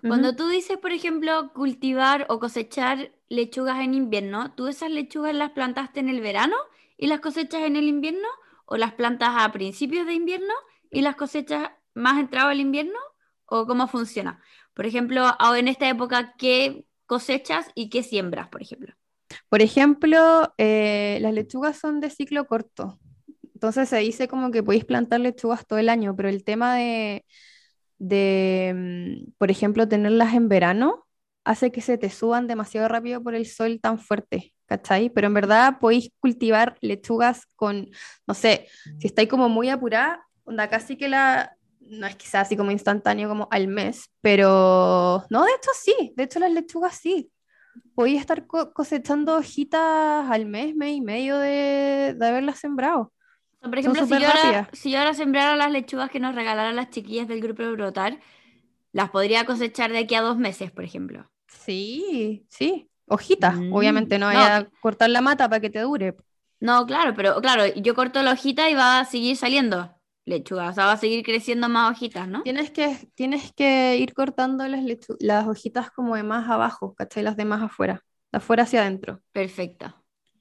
Cuando tú dices, por ejemplo, cultivar o cosechar lechugas en invierno, ¿tú esas lechugas las plantaste en el verano y las cosechas en el invierno? ¿O las plantas a principios de invierno y las cosechas más entrado el invierno? ¿O cómo funciona? Por ejemplo, en esta época, ¿qué cosechas y qué siembras, por ejemplo? Por ejemplo, eh, las lechugas son de ciclo corto. Entonces se dice como que podéis plantar lechugas todo el año, pero el tema de, de, mm, por ejemplo, tenerlas en verano hace que se te suban demasiado rápido por el sol tan fuerte, ¿cachai? Pero en verdad podéis cultivar lechugas con, no sé, si estáis como muy apurada, onda casi que la, no es sea así como instantáneo como al mes, pero no, de hecho sí, de hecho las lechugas sí. Podía estar co- cosechando hojitas al mes, mes y medio de, de haberlas sembrado. Por ejemplo, si yo, ahora, si yo ahora sembrara las lechugas que nos regalaron las chiquillas del grupo de Brotar, las podría cosechar de aquí a dos meses, por ejemplo. Sí, sí, hojitas. Mm, Obviamente no no, vaya a cortar la mata para que te dure. No, claro, pero claro, yo corto la hojita y va a seguir saliendo lechuga, o sea, va a seguir creciendo más hojitas, ¿no? Tienes que, tienes que ir cortando las, las hojitas como de más abajo, ¿cachai? Las de más afuera, de afuera hacia adentro. Perfecto.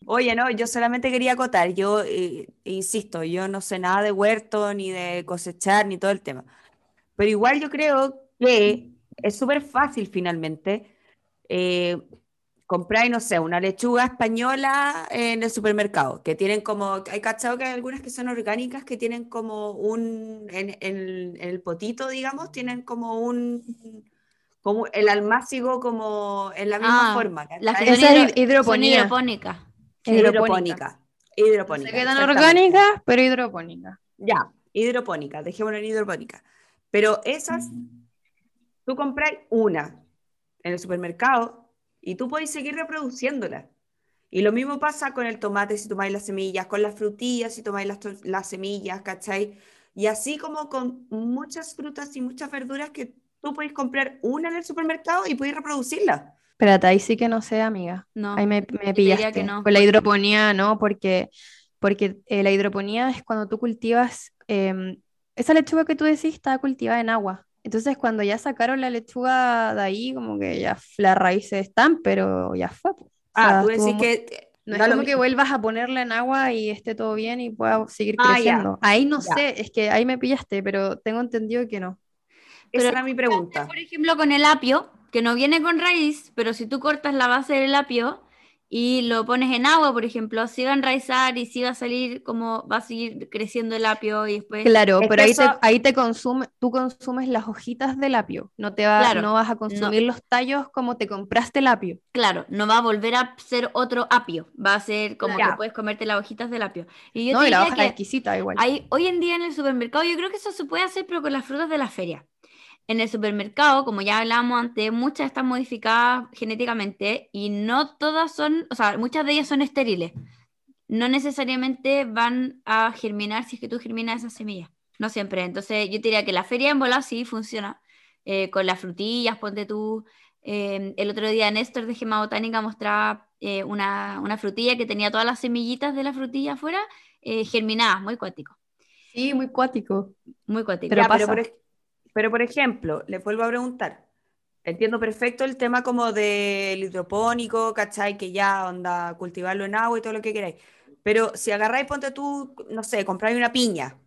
Oye, no, yo solamente quería acotar, yo eh, insisto, yo no sé nada de huerto, ni de cosechar, ni todo el tema. Pero igual yo creo que es súper fácil finalmente eh, comprar, no sé, una lechuga española en el supermercado, que tienen como, hay cachado que hay algunas que son orgánicas, que tienen como un, en, en- en el potito, digamos, tienen como un, como el almácigo como en la misma Ah, forma, Las que Esa es hidroponía. Hidropónica. No Hidropónica. se quedan orgánicas, pero hidropónicas. Ya, hidropónica, dejémoslo en hidropónica. Pero esas, tú compras una en el supermercado y tú puedes seguir reproduciéndola. Y lo mismo pasa con el tomate si tomáis las semillas, con las frutillas si tomáis las, las semillas, ¿cachai? Y así como con muchas frutas y muchas verduras que tú puedes comprar una en el supermercado y puedes reproducirla. Espérate, ahí sí que no sé, amiga. No, Ahí me, me pillaste. que no, Con la hidroponía, no, porque, porque eh, la hidroponía es cuando tú cultivas, em, esa lechuga que tú decís está cultivada en agua. Entonces, cuando ya sacaron la lechuga de ahí, como que ya las raíces están, pero ya fue. O Ah, sea, tú decís muy- que... No es como que mismo. vuelvas a ponerla en agua y esté todo bien y pueda seguir Ah, ya. creciendo. Ahí no Ya. sé, es que ahí me pillaste, pero tengo entendido que no. Esa Pero era mi pregunta. Por ejemplo, con el apio, que no viene con raíz, pero si tú cortas la base del apio y lo pones en agua, por ejemplo, sí va a enraizar y sí va a salir como va a seguir creciendo el apio y después... Claro, Es pero ahí eso- te, ahí te consume, tú consumes las hojitas del apio, no te va, Claro, no vas a consumir los tallos como te compraste el apio. Claro, no va a volver a ser otro apio, va a ser como que puedes comerte las hojitas del apio. Y yo No, te y la hoja que exquisita igual. hay, hoy en día en el supermercado, yo creo que eso se puede hacer, pero con las frutas de la feria. En el supermercado, como ya hablábamos antes, muchas están modificadas genéticamente y no todas son, o sea, muchas de ellas son estériles. No necesariamente van a germinar si es que tú germinas esas semillas. No siempre. Entonces, yo diría que la feria en bola sí funciona. eh, con las frutillas, ponte tú. eh, el otro día Néstor de Gema Botánica mostraba eh, una, una frutilla que tenía todas las semillitas de la frutilla afuera eh, germinadas, muy cuático. Sí, muy cuático. Muy cuático. Pero Ya, pero pasa. por, ej- pero por ejemplo, les vuelvo a preguntar. Entiendo perfecto el tema como del hidropónico, ¿cachai? Que ya onda cultivarlo en agua y todo lo que queráis. Pero si agarráis, ponte tú, no sé, compráis una piña.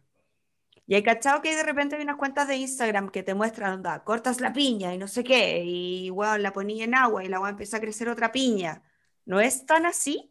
Y hay cachado que de repente hay unas cuentas de Instagram que te muestran, onda, cortas la piña y no sé qué, y bueno, la ponía en agua y la agua empieza a crecer otra piña. ¿No es tan así?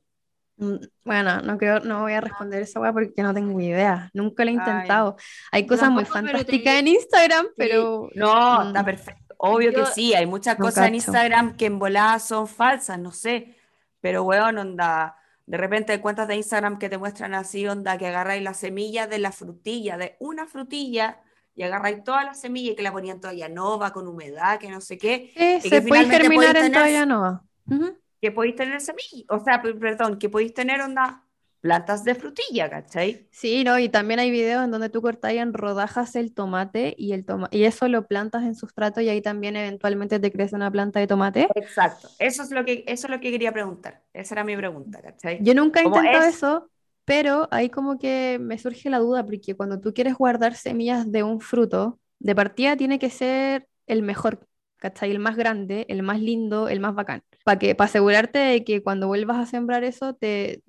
Mm, Bueno, no creo, no voy a responder esa weá porque no tengo idea. Nunca lo he Ay. intentado. Hay cosas muy tampoco, fantásticas en Instagram, pero No, Mm. está perfecto. Obvio que Yo- sí, hay muchas No cosas en. Instagram que en volada son falsas, no sé. Pero, weón, onda, de repente hay cuentas de Instagram que te muestran así, onda, que agarráis las semillas de la frutilla, de una frutilla, y agarráis todas las semillas y que la ponían todavía nova, con humedad, que no sé qué, y que se puede germinar en tener- toalla nova. Ujú. Que podéis tener semillas, o sea, per- perdón, que podéis tener, onda, plantas de frutilla, ¿cachai? Sí, no, y también hay videos en donde tú cortas en rodajas el tomate y el toma y eso lo plantas en sustrato y ahí también eventualmente te crece una planta de tomate. Exacto. Eso es lo que, eso es lo que quería preguntar. Esa era mi pregunta, ¿cachai? Yo nunca he intentado es- eso, pero ahí como que me surge la duda porque cuando tú quieres guardar semillas de un fruto, de partida tiene que ser el mejor, ¿cachai? El más grande, el más lindo, el más bacán. Para que, para asegurarte de que cuando vuelvas a sembrar eso te,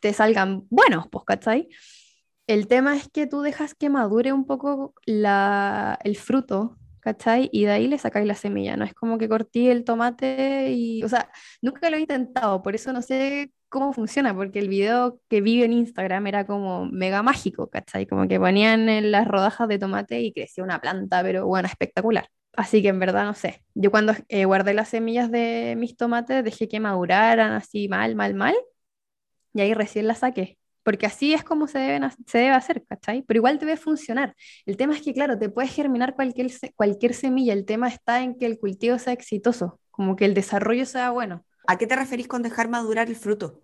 te salgan buenos, pues, ¿cachai? El tema es que tú dejas que madure un poco la, el fruto, ¿cachai? Y de ahí le sacáis la semilla, no es como que corté el tomate y, o sea, nunca lo he intentado, por eso no sé cómo funciona, porque el video que vi en Instagram era como mega mágico, ¿cachai? Como que ponían en las rodajas de tomate y crecía una planta, pero bueno, espectacular. Así que en verdad no sé. Yo cuando eh, guardé las semillas de mis tomates dejé que maduraran así mal, mal, mal. Y ahí recién las saqué. porque así es como se, deben, se debe hacer, ¿cachai? Pero igual debe funcionar. El tema es que, claro, te puedes germinar cualquier, cualquier semilla, el tema está en que el cultivo sea exitoso, como que el desarrollo sea bueno. ¿A qué te referís con dejar madurar el fruto?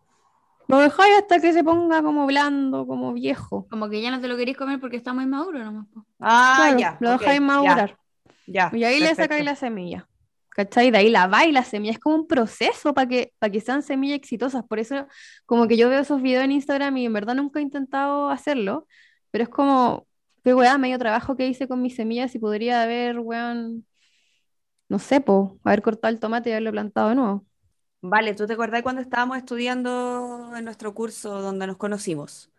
Lo dejáis hasta que se ponga como blando, como viejo. Como que ya no te lo queréis comer porque está muy maduro nomás. Ah, Claro, ya. lo ok, dejáis madurar. Ya, Y ahí le perfecto. sacáis la semilla. ¿Cachai? De ahí la va y la semilla es como un proceso para que, para que sean semillas exitosas. Por eso, como que yo veo esos videos en Instagram y en verdad nunca he intentado hacerlo, pero es como, qué weá, medio trabajo que hice con mis semillas y podría haber, weón, no sé, po, haber cortado el tomate y haberlo plantado de nuevo. Vale, ¿tú te acordás cuando estábamos estudiando en nuestro curso donde nos conocimos?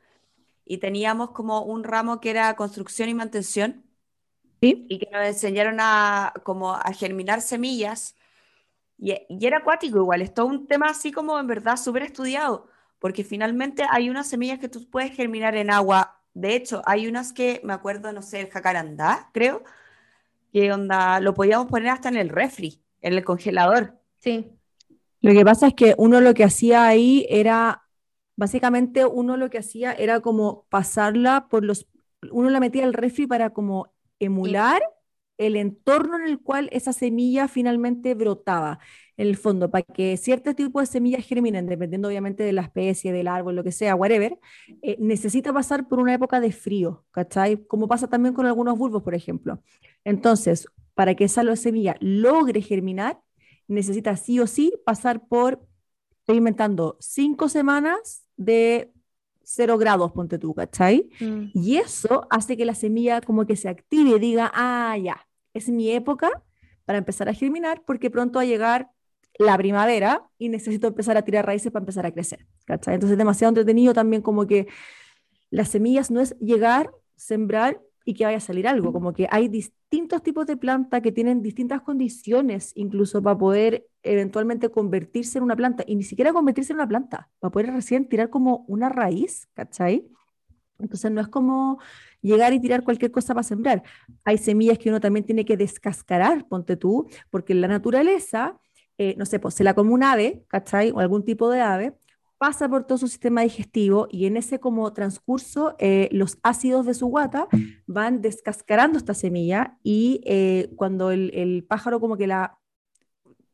Y teníamos como un ramo que era construcción y mantención ¿Sí? y que nos enseñaron a como a germinar semillas y, y era acuático igual, es todo un tema así como en verdad súper estudiado, porque finalmente hay unas semillas que tú puedes germinar en agua, de hecho hay unas que me acuerdo, no sé, el jacarandá, creo, que onda, lo podíamos poner hasta en el refri, en el congelador. Sí. Lo que pasa es que uno lo que hacía ahí era, básicamente uno lo que hacía era como pasarla por los, uno la metía al refri para como emular el entorno en el cual esa semilla finalmente brotaba. En el fondo, para que cierto tipo de semillas germinen, dependiendo obviamente de la especie, del árbol, lo que sea, whatever, eh, necesita pasar por una época de frío, ¿cachai? Como pasa también con algunos bulbos, por ejemplo. Entonces, para que esa semilla logre germinar, necesita sí o sí pasar por, estoy inventando, cinco semanas de cero grados, ponte tú, ¿cachai? Mm. Y eso hace que la semilla como que se active y diga, ah, ya, es mi época para empezar a germinar porque pronto va a llegar la primavera y necesito empezar a tirar raíces para empezar a crecer, ¿cachai? Entonces es demasiado entretenido también como que las semillas no es llegar, sembrar y que vaya a salir algo, como que hay distintos tipos de planta que tienen distintas condiciones incluso para poder eventualmente convertirse en una planta y ni siquiera convertirse en una planta, para poder recién tirar como una raíz, ¿cachai? Entonces no es como llegar y tirar cualquier cosa para sembrar. Hay semillas que uno también tiene que descascarar, ponte tú, porque en la naturaleza, eh, no sé, pues se la come un ave, ¿cachai? O algún tipo de ave, pasa por todo su sistema digestivo y en ese como transcurso eh, los ácidos de su guata van descascarando esta semilla y eh, cuando el, el pájaro como que la...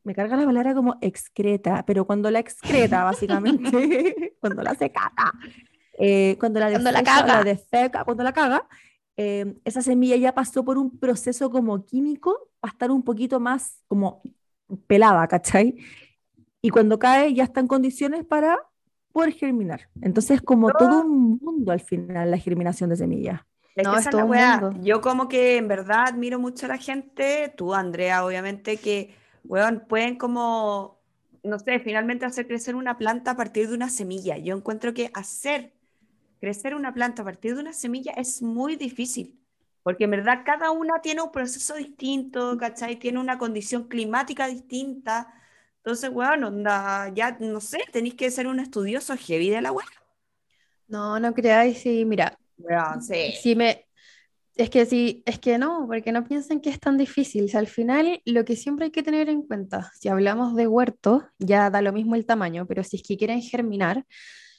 Me carga la palabra como excreta, pero cuando la excreta, básicamente, cuando la se caga, eh, cuando la Cuando la caga. defeca, cuando la caga, eh, esa semilla ya pasó por un proceso como químico para estar un poquito más como pelada, ¿cachai? Y cuando cae ya está en condiciones para poder germinar. Entonces es como todo un mundo al final la germinación de semillas. Es No, que es todo la un mundo. Yo como que en verdad admiro mucho a la gente, tú Andrea, obviamente, que, weón, pueden como, no sé, finalmente hacer crecer una planta a partir de una semilla. Yo encuentro que hacer crecer una planta a partir de una semilla es muy difícil, porque en verdad cada una tiene un proceso distinto, ¿cachai? Tiene una condición climática distinta. Entonces, weón, onda, ya, no sé, tenéis que ser un estudioso heavy de la weá. No, no creáis, sí, mira, Weón, sí. si me... Es que sí, es que no, porque no piensen que es tan difícil. O sea, al final, lo que siempre hay que tener en cuenta, si hablamos de huerto, ya da lo mismo el tamaño, pero si es que quieren germinar,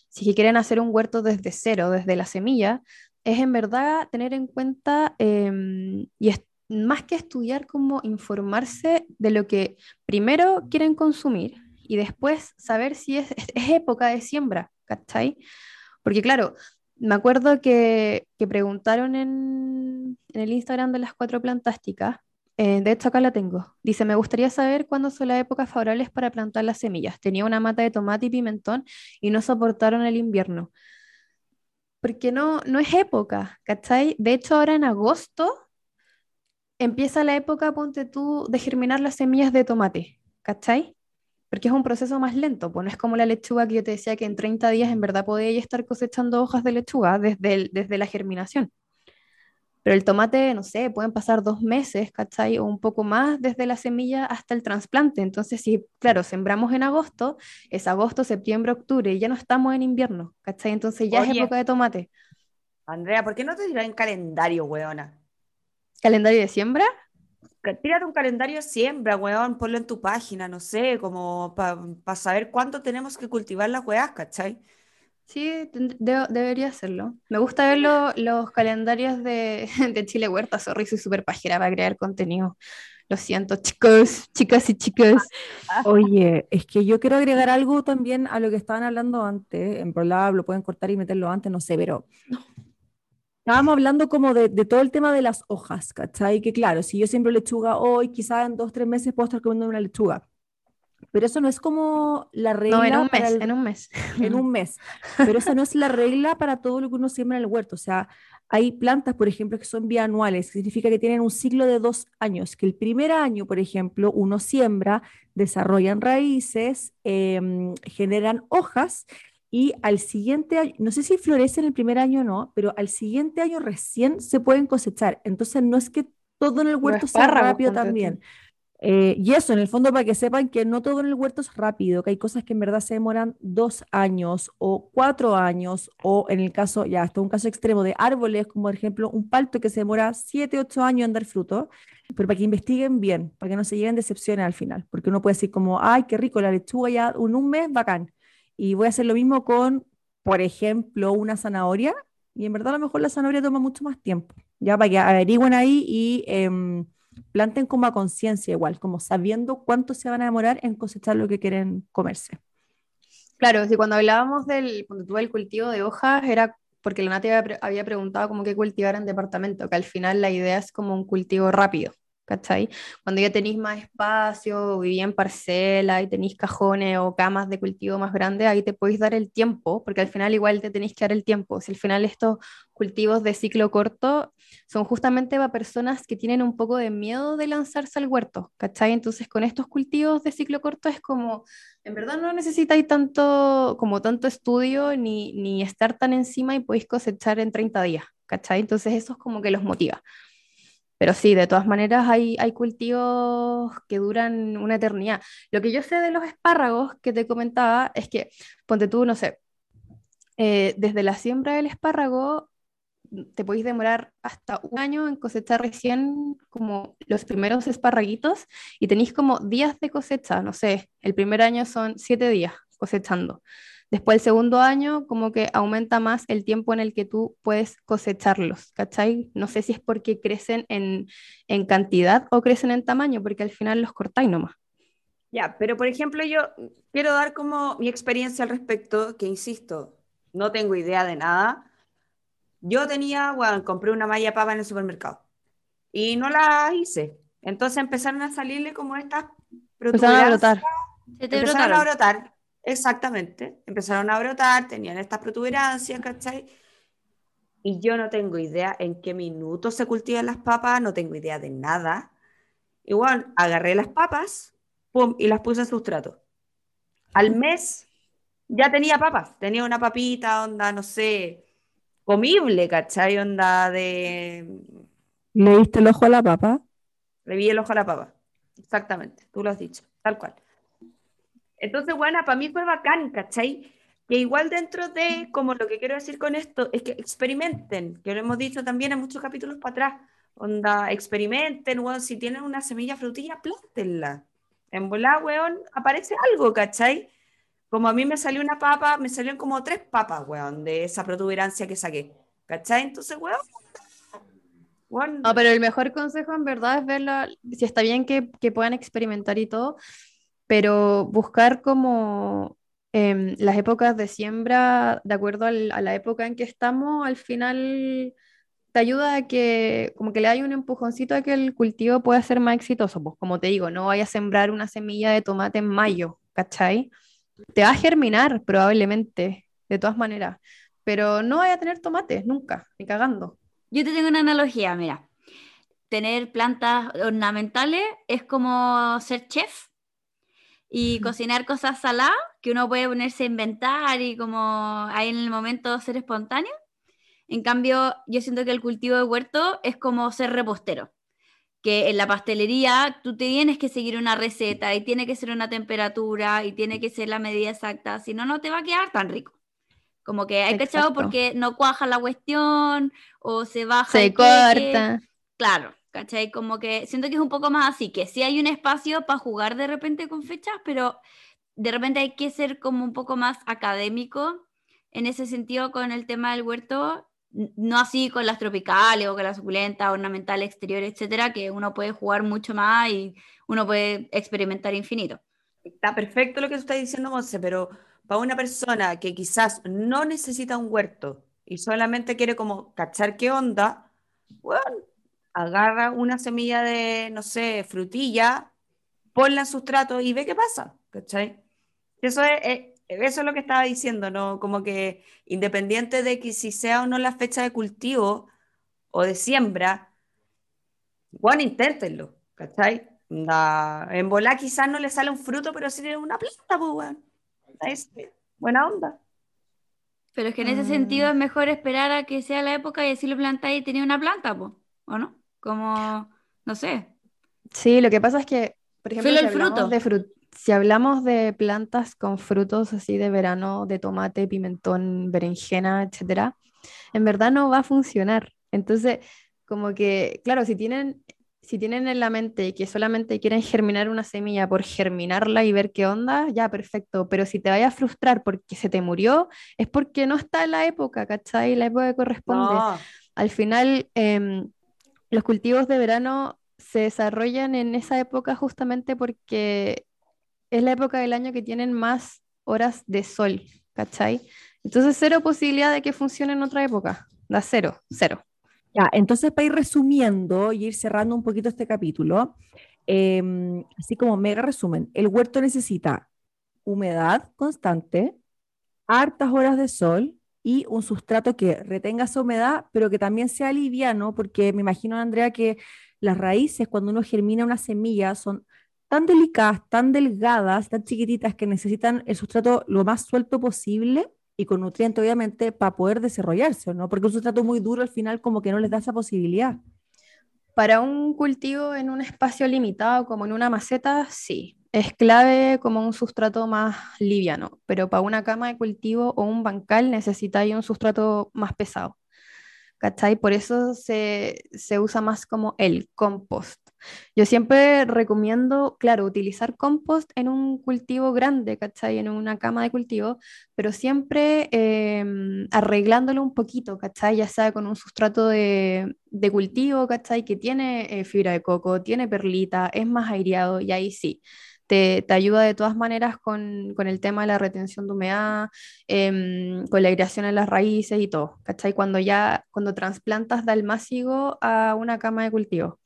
si es que quieren hacer un huerto desde cero, desde la semilla, es en verdad tener en cuenta em, y es, más que estudiar, como informarse de lo que primero quieren consumir y después saber si es, es- es época de siembra, ¿cachai? Porque claro, me acuerdo que, que preguntaron en, en el Instagram de las cuatro plantásticas, eh, de hecho acá la tengo, dice, me gustaría saber cuándo son las épocas favorables para plantar las semillas. Tenía una mata de tomate y pimentón y no soportaron el invierno. Porque no, no es época, ¿cachai? De hecho, ahora en agosto empieza la época, ponte tú, de germinar las semillas de tomate, ¿cachai? Porque es un proceso más lento, pues no es como la lechuga que yo te decía que en 30 días en verdad podía ya estar cosechando hojas de lechuga desde, el- desde la germinación. Pero el tomate, no sé, pueden pasar dos meses, ¿cachai? O un poco más desde la semilla hasta el trasplante. Entonces, si, claro, sembramos en agosto, es agosto, septiembre, octubre, y ya no estamos en invierno, ¿cachai? Entonces ya es época de tomate. Andrea, ¿por qué no te tiras en calendario, weona? ¿Calendario de siembra? Tírate un calendario de siembra, weón, ponlo en tu página, no sé, como para saber cuánto tenemos que cultivar las weas, ¿cachai? Sí, de- debería hacerlo. Me gusta ver lo- los calendarios de, de Chile Huerta, sorry, soy súper pajera para crear contenido. Lo siento, chicos, chicas y chicos. Oye, es que yo quiero agregar algo también a lo que estaban hablando antes. En Prolab lo pueden cortar y meterlo antes, no sé, pero estábamos hablando como de, de todo el tema de las hojas, ¿cachai? Que claro, si yo siembro lechuga hoy, quizás en dos, tres meses puedo estar comiendo una lechuga. Pero eso no es como la regla No, en un mes, el- en un mes. en un mes. Pero esa no es la regla para todo lo que uno siembra en el huerto. O sea, hay plantas, por ejemplo, que son bianuales, que significa que tienen un ciclo de dos años, que el primer año, por ejemplo, uno siembra, desarrollan raíces, em, generan hojas y al siguiente año, no sé si florecen el primer año o no, pero al siguiente año recién se pueden cosechar. Entonces no es que todo en el huerto sea rápido también. Eh, y eso, en el fondo, para que sepan que no todo en el huerto es rápido, que hay cosas que en verdad se demoran dos años o cuatro años, o en el caso, ya, es un caso extremo de árboles, como por ejemplo un palto que se demora siete, ocho años en dar fruto, pero para que investiguen bien, para que no se lleguen decepciones al final, porque uno puede decir como, ay, qué rico, la lechuga ya en un mes, bacán, y voy a hacer lo mismo con, por ejemplo, una zanahoria, y en verdad a lo mejor la zanahoria toma mucho más tiempo, ya para que averigüen ahí y... em, planten como a conciencia igual, como sabiendo cuánto se van a demorar en cosechar lo que quieren comerse. Claro, si cuando hablábamos del, cuando tuve el cultivo de hojas, era porque la Nati había, pre- había preguntado como qué cultivar en departamento, que al final la idea es como un cultivo rápido, ¿cachai? Cuando ya tenéis más espacio, vivía en parcela y tenéis cajones o camas de cultivo más grandes, ahí te podéis dar el tiempo, porque al final igual te tenéis que dar el tiempo. Si al final estos cultivos de ciclo corto son justamente para personas que tienen un poco de miedo de lanzarse al huerto, ¿cachai? Entonces con estos cultivos de ciclo corto es como en verdad no necesitáis tanto, como tanto estudio ni, ni estar tan encima y podéis cosechar en 30 días, ¿cachai? Entonces eso es como que los motiva. Pero sí, de todas maneras hay, hay cultivos que duran una eternidad. Lo que yo sé de los espárragos que te comentaba es que, ponte tú, no sé, eh, desde la siembra del espárrago te podéis demorar hasta un año en cosechar recién como los primeros esparraguitos y tenéis como días de cosecha, no sé, el primer año son siete días cosechando. Después el segundo año como que aumenta más el tiempo en el que tú puedes cosecharlos, ¿cachai? No sé si es porque crecen en, en cantidad o crecen en tamaño, porque al final los cortáis nomás. Ya, pero por ejemplo, yo quiero dar como mi experiencia al respecto, que insisto, no tengo idea de nada. Yo tenía, bueno, compré una malla de papa en el supermercado y no la hice. Entonces empezaron a salirle como estas Empezaron a brotar. Se te Empezaron a brotar, exactamente. Empezaron a brotar, tenían estas protuberancias, ¿cachai? Y yo no tengo idea en qué minuto se cultivan las papas, no tengo idea de nada. Igual, agarré las papas, pum, y las puse en sustrato. Al mes ya tenía papas, tenía una papita, onda, no sé, comible, ¿cachai? Onda de... ¿Le diste el ojo a la papa? Le vi el ojo a la papa. Exactamente, tú lo has dicho, tal cual. Entonces, bueno, para mí fue bacán, ¿cachai? Que igual dentro de, como lo que quiero decir con esto, es que experimenten, que lo hemos dicho también en muchos capítulos para atrás. Onda, experimenten, weón, si tienen una semilla frutilla, plántenla. En volá, weón, aparece algo, ¿cachai? Como a mí me salió una papa, me salieron como tres papas, weón, de esa protuberancia que saqué. ¿Cachai? Entonces, weón, weón, No, pero el mejor consejo en verdad es verla, si está bien que, que puedan experimentar y todo, pero buscar como em, las épocas de siembra de acuerdo a la época en que estamos, al final te ayuda a que como que le hay un empujoncito a que el cultivo pueda ser más exitoso. Pues como te digo, no vayas a sembrar una semilla de tomate en mayo, ¿cachai? Te va a germinar probablemente, de todas maneras, pero no vaya a tener tomates nunca, ni cagando. Yo te tengo una analogía, mira. Tener plantas ornamentales es como ser chef y cocinar cosas saladas que uno puede ponerse a inventar y como ahí en el momento ser espontáneo. En cambio, yo siento que el cultivo de huerto es como ser repostero, que en la pastelería tú te tienes que seguir una receta y tiene que ser una temperatura y tiene que ser la medida exacta, si no, no te va a quedar tan rico. Como que hay cachado porque no cuaja la cuestión o se baja Se corta. Claro, ¿cachai? Como que siento que es un poco más así, que sí hay un espacio para jugar de repente con fechas, pero de repente hay que ser como un poco más académico en ese sentido con el tema del huerto, no así con las tropicales o con las suculentas, ornamentales, exteriores, etcétera, que uno puede jugar mucho más y uno puede experimentar infinito. Está perfecto lo que tú estás diciendo, Monse, pero para una persona que quizás no necesita un huerto y solamente quiere como cachar qué onda, bueno, agarra una semilla de, no sé, frutilla, ponla en sustrato y ve qué pasa, ¿cachai? Eso es, eso es lo que estaba diciendo, ¿no? Como que independiente de que si sea o no la fecha de cultivo o de siembra, bueno, inténtenlo, ¿cachai? en volar quizás no le sale un fruto, pero sí tiene una planta, pues, bueno. Es buena onda. Pero es que en ese sentido mm. es mejor esperar a que sea la época y así lo plantáis y tenía una planta, pues, ¿o no? Como, no sé. Sí, lo que pasa es que, por ejemplo, si, fruto. De si hablamos de plantas con frutos así de verano, de tomate, pimentón, berenjena, etcétera, en verdad no va a funcionar. Entonces, como que, claro, si tienen si tienen en la mente que solamente quieren germinar una semilla por germinarla y ver qué onda, ya perfecto, pero si te vayas a frustrar porque se te murió, es porque no está en la época, ¿cachai? La época que corresponde. Al final, em, los cultivos de verano se desarrollan en esa época justamente porque es la época del año que tienen más horas de sol, ¿cachai? Entonces, cero posibilidad de que funcione en otra época. Da cero, cero. Ya, entonces para ir resumiendo y ir cerrando un poquito este capítulo, em, así como mega resumen, el huerto necesita humedad constante, hartas horas de sol y un sustrato que retenga esa humedad, pero que también sea liviano, porque me imagino, Andrea, que las raíces, cuando uno germina una semilla, son tan delicadas, tan delgadas, tan chiquititas, que necesitan el sustrato lo más suelto posible y con nutrientes, obviamente, para poder desarrollarse, ¿no? Porque un sustrato muy duro al final como que no les da esa posibilidad. Para un cultivo en un espacio limitado, como en una maceta, sí, es clave como un sustrato más liviano, pero para una cama de cultivo o un bancal necesitáis un sustrato más pesado. ¿Cachai? Por eso se, se usa más como el compost. Yo siempre recomiendo, claro, utilizar compost en un cultivo grande, ¿cachai? En una cama de cultivo, pero siempre em, arreglándolo un poquito, ¿cachai? Ya sea con un sustrato de, cultivo, ¿cachai? Que tiene eh, fibra de coco, tiene perlita, es más aireado y ahí sí. Te, ayuda de todas maneras con, el tema de la retención de humedad, em, con la aireación en las raíces y todo, ¿cachai? Cuando ya, cuando trasplantas dalmácigo a una cama de cultivo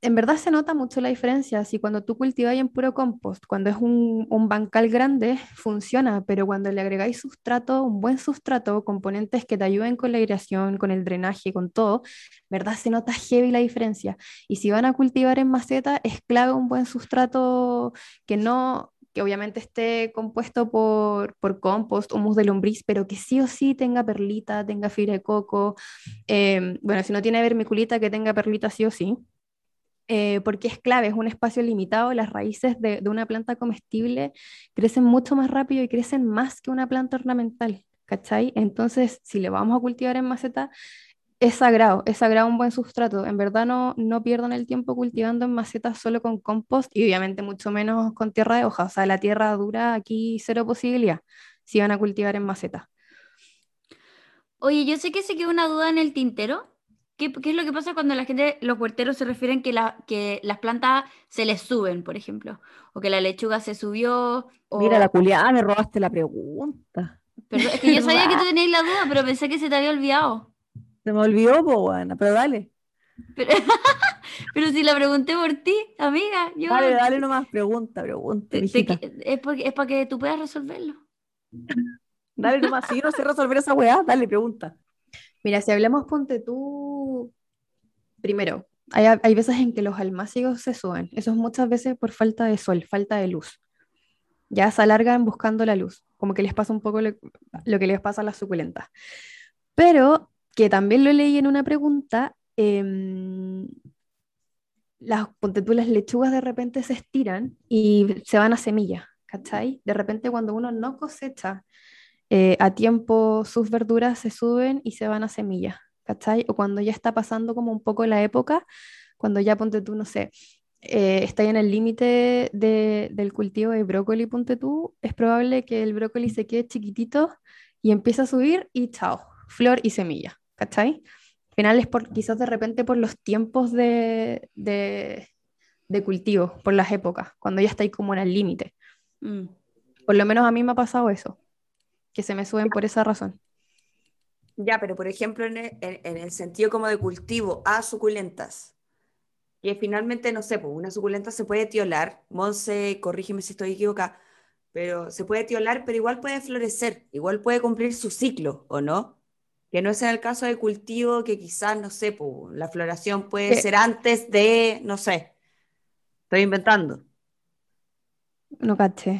en verdad se nota mucho la diferencia. Si cuando tú cultivas en puro compost, cuando es un, bancal grande, funciona, pero cuando le agregáis sustrato, un buen sustrato, componentes que te ayuden con la irrigación, con el drenaje, con todo, ¿verdad? Se nota heavy la diferencia. Y si van a cultivar en maceta, es clave un buen sustrato que no que obviamente esté compuesto por, por compost, humus de lombriz, pero que sí o sí tenga perlita, tenga fibra de coco. Em, bueno, si no tiene vermiculita, que tenga perlita sí o sí eh, porque es clave, es un espacio limitado, las raíces de, una planta comestible crecen mucho más rápido y crecen más que una planta ornamental, ¿cachai? Entonces, si le vamos a cultivar en maceta, es sagrado, es sagrado un buen sustrato. En verdad no, no pierdan el tiempo cultivando en maceta solo con compost y obviamente mucho menos con tierra de hoja. O sea, la tierra dura aquí cero posibilidad si van a cultivar en maceta. Oye, yo sé que se quedó una duda en el tintero, ¿Qué, es lo que pasa cuando la gente, los huerteros se refieren que, la, que las plantas se les suben, por ejemplo? O que la lechuga se subió. Mira, la culiada, me robaste la pregunta. Pero es que yo sabía que tú tenías la duda, pero pensé que se te había olvidado. Se me olvidó, bueno, pero dale. Pero, si la pregunté por ti, amiga. Yo... Dale, dale nomás, pregunta, pregunta. es, es para que tú puedas resolverlo. Dale nomás, si yo no sé resolver esa weá, dale, pregunta. Mira, si hablemos, ponte tú, primero, hay, veces en que los almácigos se suben, eso es muchas veces por falta de sol, falta de luz. Ya se alargan buscando la luz, como que les pasa un poco lo, que les pasa a las suculentas. Pero, que también lo leí en una pregunta, em, las, ponte las lechugas de repente se estiran y se van a semilla, ¿cachai? De repente cuando uno no cosecha eh, a tiempo sus verduras se suben y se van a semilla, ¿cachai? O cuando ya está pasando como un poco la época, cuando ya ponte tú, no sé, eh, está en el límite del cultivo de brócoli, ponte tú, es probable que el brócoli se quede chiquitito y empieza a subir y chao, flor y semilla, ¿cachai? Al final es por, quizás de repente por los tiempos de, de, de cultivo, por las épocas, cuando ya está ahí como en el límite. Mm. Por lo menos a mí me ha pasado eso, que se me suben por esa razón. Ya, pero por ejemplo, en el, en- el sentido como de cultivo a suculentas, que finalmente, no sé, pues una suculenta se puede tiolar, Monse, corrígeme si estoy equivocada, pero se puede tiolar, pero igual puede florecer, igual puede cumplir su ciclo, ¿o no? Que no es en el caso de cultivo que quizás, no sé, pues la floración puede Que- ser antes de, no sé, estoy inventando. No caché.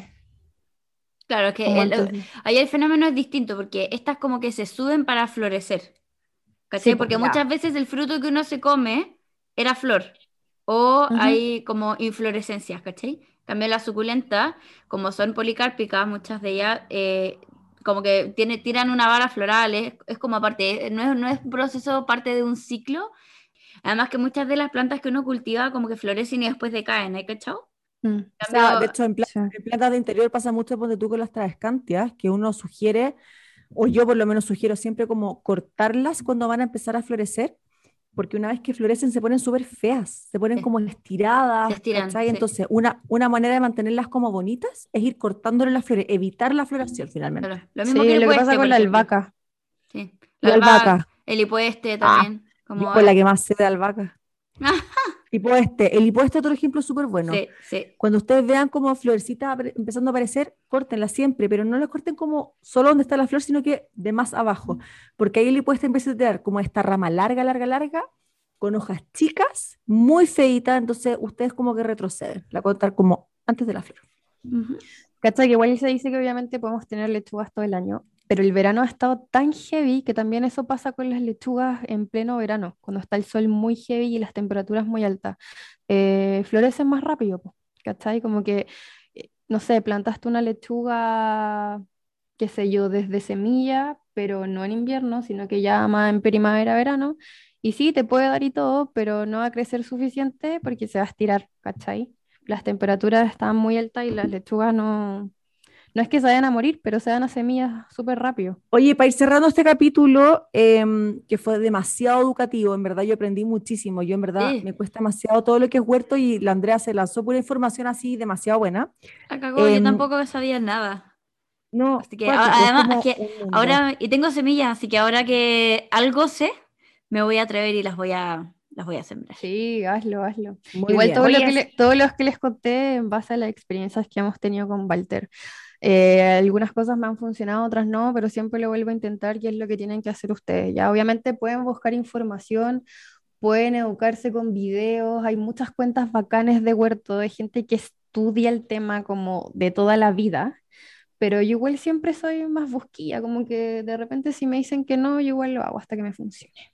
Claro, que ¿Cómo el- antes? ahí el fenómeno es distinto porque estas como que se suben para florecer. ¿Cachai? Sí, porque ya. muchas veces el fruto que uno se come era flor o hay como inflorescencias, ¿cachai? También las suculentas, como son policárpicas, muchas de ellas eh, como que tiene, tiran una vara floral, es, es como aparte, no es, no es un proceso parte de un ciclo. Además que muchas de las plantas que uno cultiva como que florecen y después decaen, ¿hay cachao? Mm, O sea, de hecho, en, pla- sí. en plantas de interior pasa mucho, ponte tú con las travescantias, que uno sugiere, o yo por lo menos sugiero siempre como cortarlas cuando van a empezar a florecer, porque una vez que florecen se ponen súper feas, se ponen Sí. como estiradas, Se estiran, sí. Entonces, una, una manera de mantenerlas como bonitas es ir cortándole las flores, evitar la floración finalmente. Claro, Lo Sí, mismo que lo que pasa con la albahaca. Sí. La albahaca. El hipueste Ah, también. como Yo con la que más sé de albahaca. Hipoeste. El hipoeste, otro ejemplo súper bueno. Sí, sí. Cuando ustedes vean como florecitas empezando a aparecer, córtenlas siempre, pero no las corten como solo donde está la flor, sino que de más abajo, porque ahí el hipoeste empieza a tener como esta rama larga, larga, larga, con hojas chicas, muy feita, entonces ustedes como que retroceden, la cortan como antes de la flor. ¿Cachai? Que igual se dice que obviamente podemos tener lechugas todo el año, pero el verano ha estado tan heavy que también eso pasa con las lechugas en pleno verano, cuando está el sol muy heavy y las temperaturas muy altas. Eh, florecen más rápido, ¿cachai? Como que, eh, no sé, plantaste una lechuga, qué sé yo, desde semilla, pero no en invierno, sino que ya más en primavera, verano. Y sí, te puede dar y todo, pero no va a crecer suficiente porque se va a estirar, ¿cachai? Las temperaturas están muy altas y las lechugas no, no es que se vayan a morir, pero se dan a semillas súper rápido. Oye, para ir cerrando este capítulo, em, que fue demasiado educativo, en verdad yo aprendí muchísimo, yo en verdad Sí. me cuesta demasiado todo lo que es huerto y la Andrea se lanzó pura información así demasiado buena. La cagó, yo Em, tampoco sabía nada. No, Así que, además, como es que. Ahora, y tengo semillas, así que ahora que algo sé, me voy a atrever y las voy a, las voy a sembrar. Sí, hazlo, hazlo. Muy Igual todo lo que le- todos los que les conté en base a las experiencias que hemos tenido con Walter. Eh, algunas cosas me han funcionado, otras no, pero siempre lo vuelvo a intentar y es lo que tienen que hacer ustedes. Ya obviamente pueden buscar información, pueden educarse con videos, hay muchas cuentas bacanes de huerto, de gente que estudia el tema como de toda la vida, pero yo igual siempre soy más busquilla, como que de repente si me dicen que no, yo igual lo hago hasta que me funcione.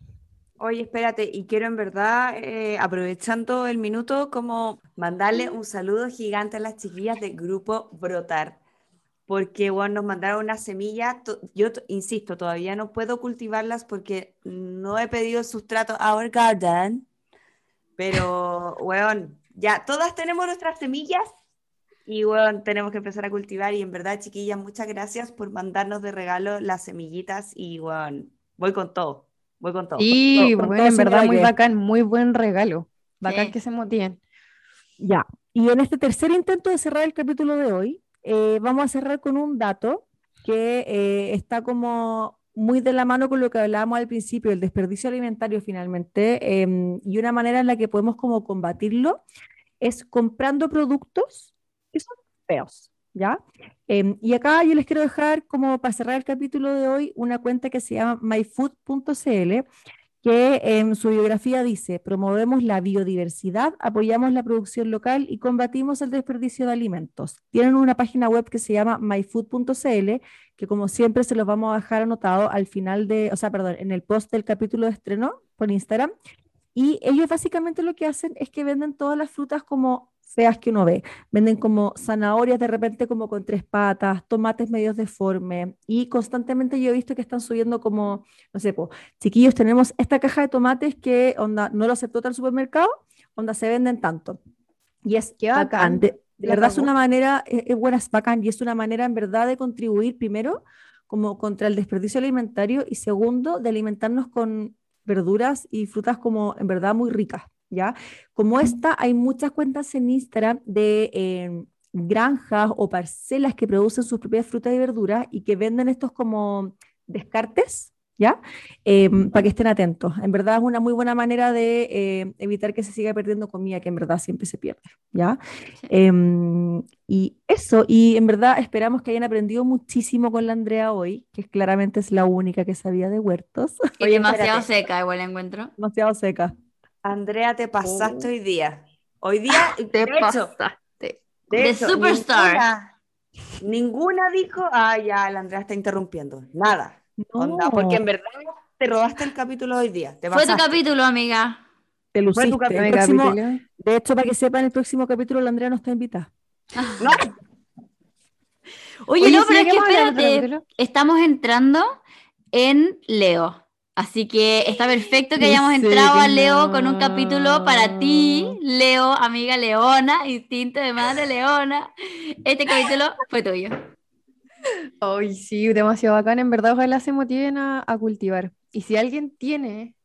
Oye, espérate, y quiero en verdad, eh, aprovechando el minuto, como mandarle un saludo gigante a las chiquillas del grupo Brotar, porque bueno, nos mandaron unas semillas, yo insisto, todavía no puedo cultivarlas porque no he pedido el sustrato a Our Garden, pero weón, ya todas tenemos nuestras semillas y weón, tenemos que empezar a cultivar y en verdad, chiquillas, muchas gracias por mandarnos de regalo las semillitas y weón, voy con todo, voy con todo. Sí, con bueno, todo, en verdad muy que- bacán, muy buen regalo. Bacán Sí. que se motiven. Ya, y en este tercer intento de cerrar el capítulo de hoy, eh, vamos a cerrar con un dato que eh, está como muy de la mano con lo que hablábamos al principio, el desperdicio alimentario finalmente, em, y una manera en la que podemos como combatirlo es comprando productos que son feos, ¿ya? Em, y acá yo les quiero dejar como para cerrar el capítulo de hoy una cuenta que se llama myfood.cl que en su biografía dice, promovemos la biodiversidad, apoyamos la producción local y combatimos el desperdicio de alimentos. Tienen una página web que se llama myfood.cl, que como siempre se los vamos a dejar anotado al final de, o sea, perdón, en el post del capítulo de estreno por Instagram. Y ellos básicamente lo que hacen es que venden todas las frutas como feas que uno ve. Venden como zanahorias de repente como con tres patas, tomates medios deformes y constantemente yo he visto que están subiendo como, no sé, po, chiquillos, tenemos esta caja de tomates que onda, no lo aceptó tal supermercado, onda se venden tanto. Y es Qué bacán. De, de verdad es una manera, es, es buena, es bacán, y es una manera en verdad de contribuir primero como contra el desperdicio alimentario y segundo, de alimentarnos con verduras y frutas como en verdad muy ricas, ¿ya? Como esta, hay muchas cuentas en Instagram de eh, granjas o parcelas que producen sus propias frutas y verduras y que venden estos como descartes, ¿ya? Em, para que estén atentos. En verdad es una muy buena manera de eh, evitar que se siga perdiendo comida, que en verdad siempre se pierde, ¿ya? Sí. Em, y eso, y en verdad esperamos que hayan aprendido muchísimo con la Andrea hoy, que claramente es la única que sabía de huertos, Y Oye, demasiado espérate. seca, igual la encuentro. demasiado seca. Andrea, te pasaste Oh. hoy día. Hoy día, de hecho, de The hecho, superstar. Ninguna, ninguna dijo, ah, ya, la Andrea está interrumpiendo. Nada. Onda, No, porque en verdad te robaste el capítulo hoy día. Te Fue tu pasaste. capítulo, amiga. te fue tu luciste. El próximo- capítulo. de hecho, para que sepan, el próximo capítulo la Andrea no está invitada. No, Oye, Oye, no, pero es que ¿qué vamos a hablar de espérate. Estamos entrando en Leo. Así que está perfecto que hayamos entrado a Leo con un capítulo para ti. Leo, amiga Leona, instinto de madre Leona. Este capítulo fue tuyo. Ay, sí, demasiado bacán. En verdad, ojalá se motiven a, a cultivar. Y si alguien tiene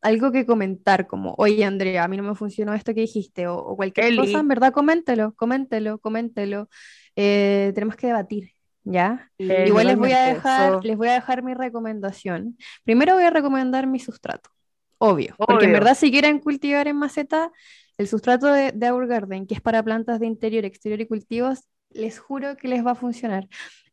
algo que comentar, como, oye, Andrea, a mí no me funcionó esto que dijiste, o, o cualquier Eli. cosa, en verdad, coméntelo, coméntelo, coméntelo. Eh, tenemos que debatir, ¿ya? Eh, Igual les voy a dejar, les voy a dejar mi recomendación. Primero voy a recomendar mi sustrato, obvio, porque en verdad si quieren cultivar en maceta, el sustrato de, de Our Garden, que es para plantas de interior, exterior y cultivos, les juro que les va a funcionar.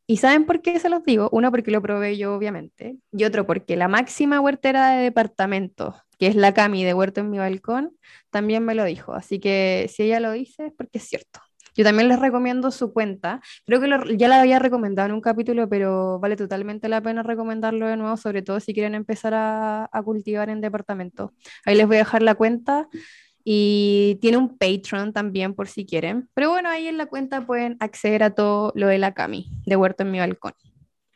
¿Y saben por qué se los digo? Uno, porque lo probé yo, obviamente, y otro, porque la máxima huertera de departamento, que es la Cami de Huerto en mi balcón, también me lo dijo. Así que si ella lo dice, es porque es cierto. Yo también les recomiendo su cuenta. Creo que ya la había recomendado en un capítulo, pero vale totalmente la pena recomendarlo de nuevo, sobre todo si quieren empezar a, a cultivar en departamento. Ahí les voy a dejar la cuenta y tiene un Patreon también por si quieren. Pero bueno, ahí en la cuenta pueden acceder a todo lo de la Cami, de Huerto en mi balcón.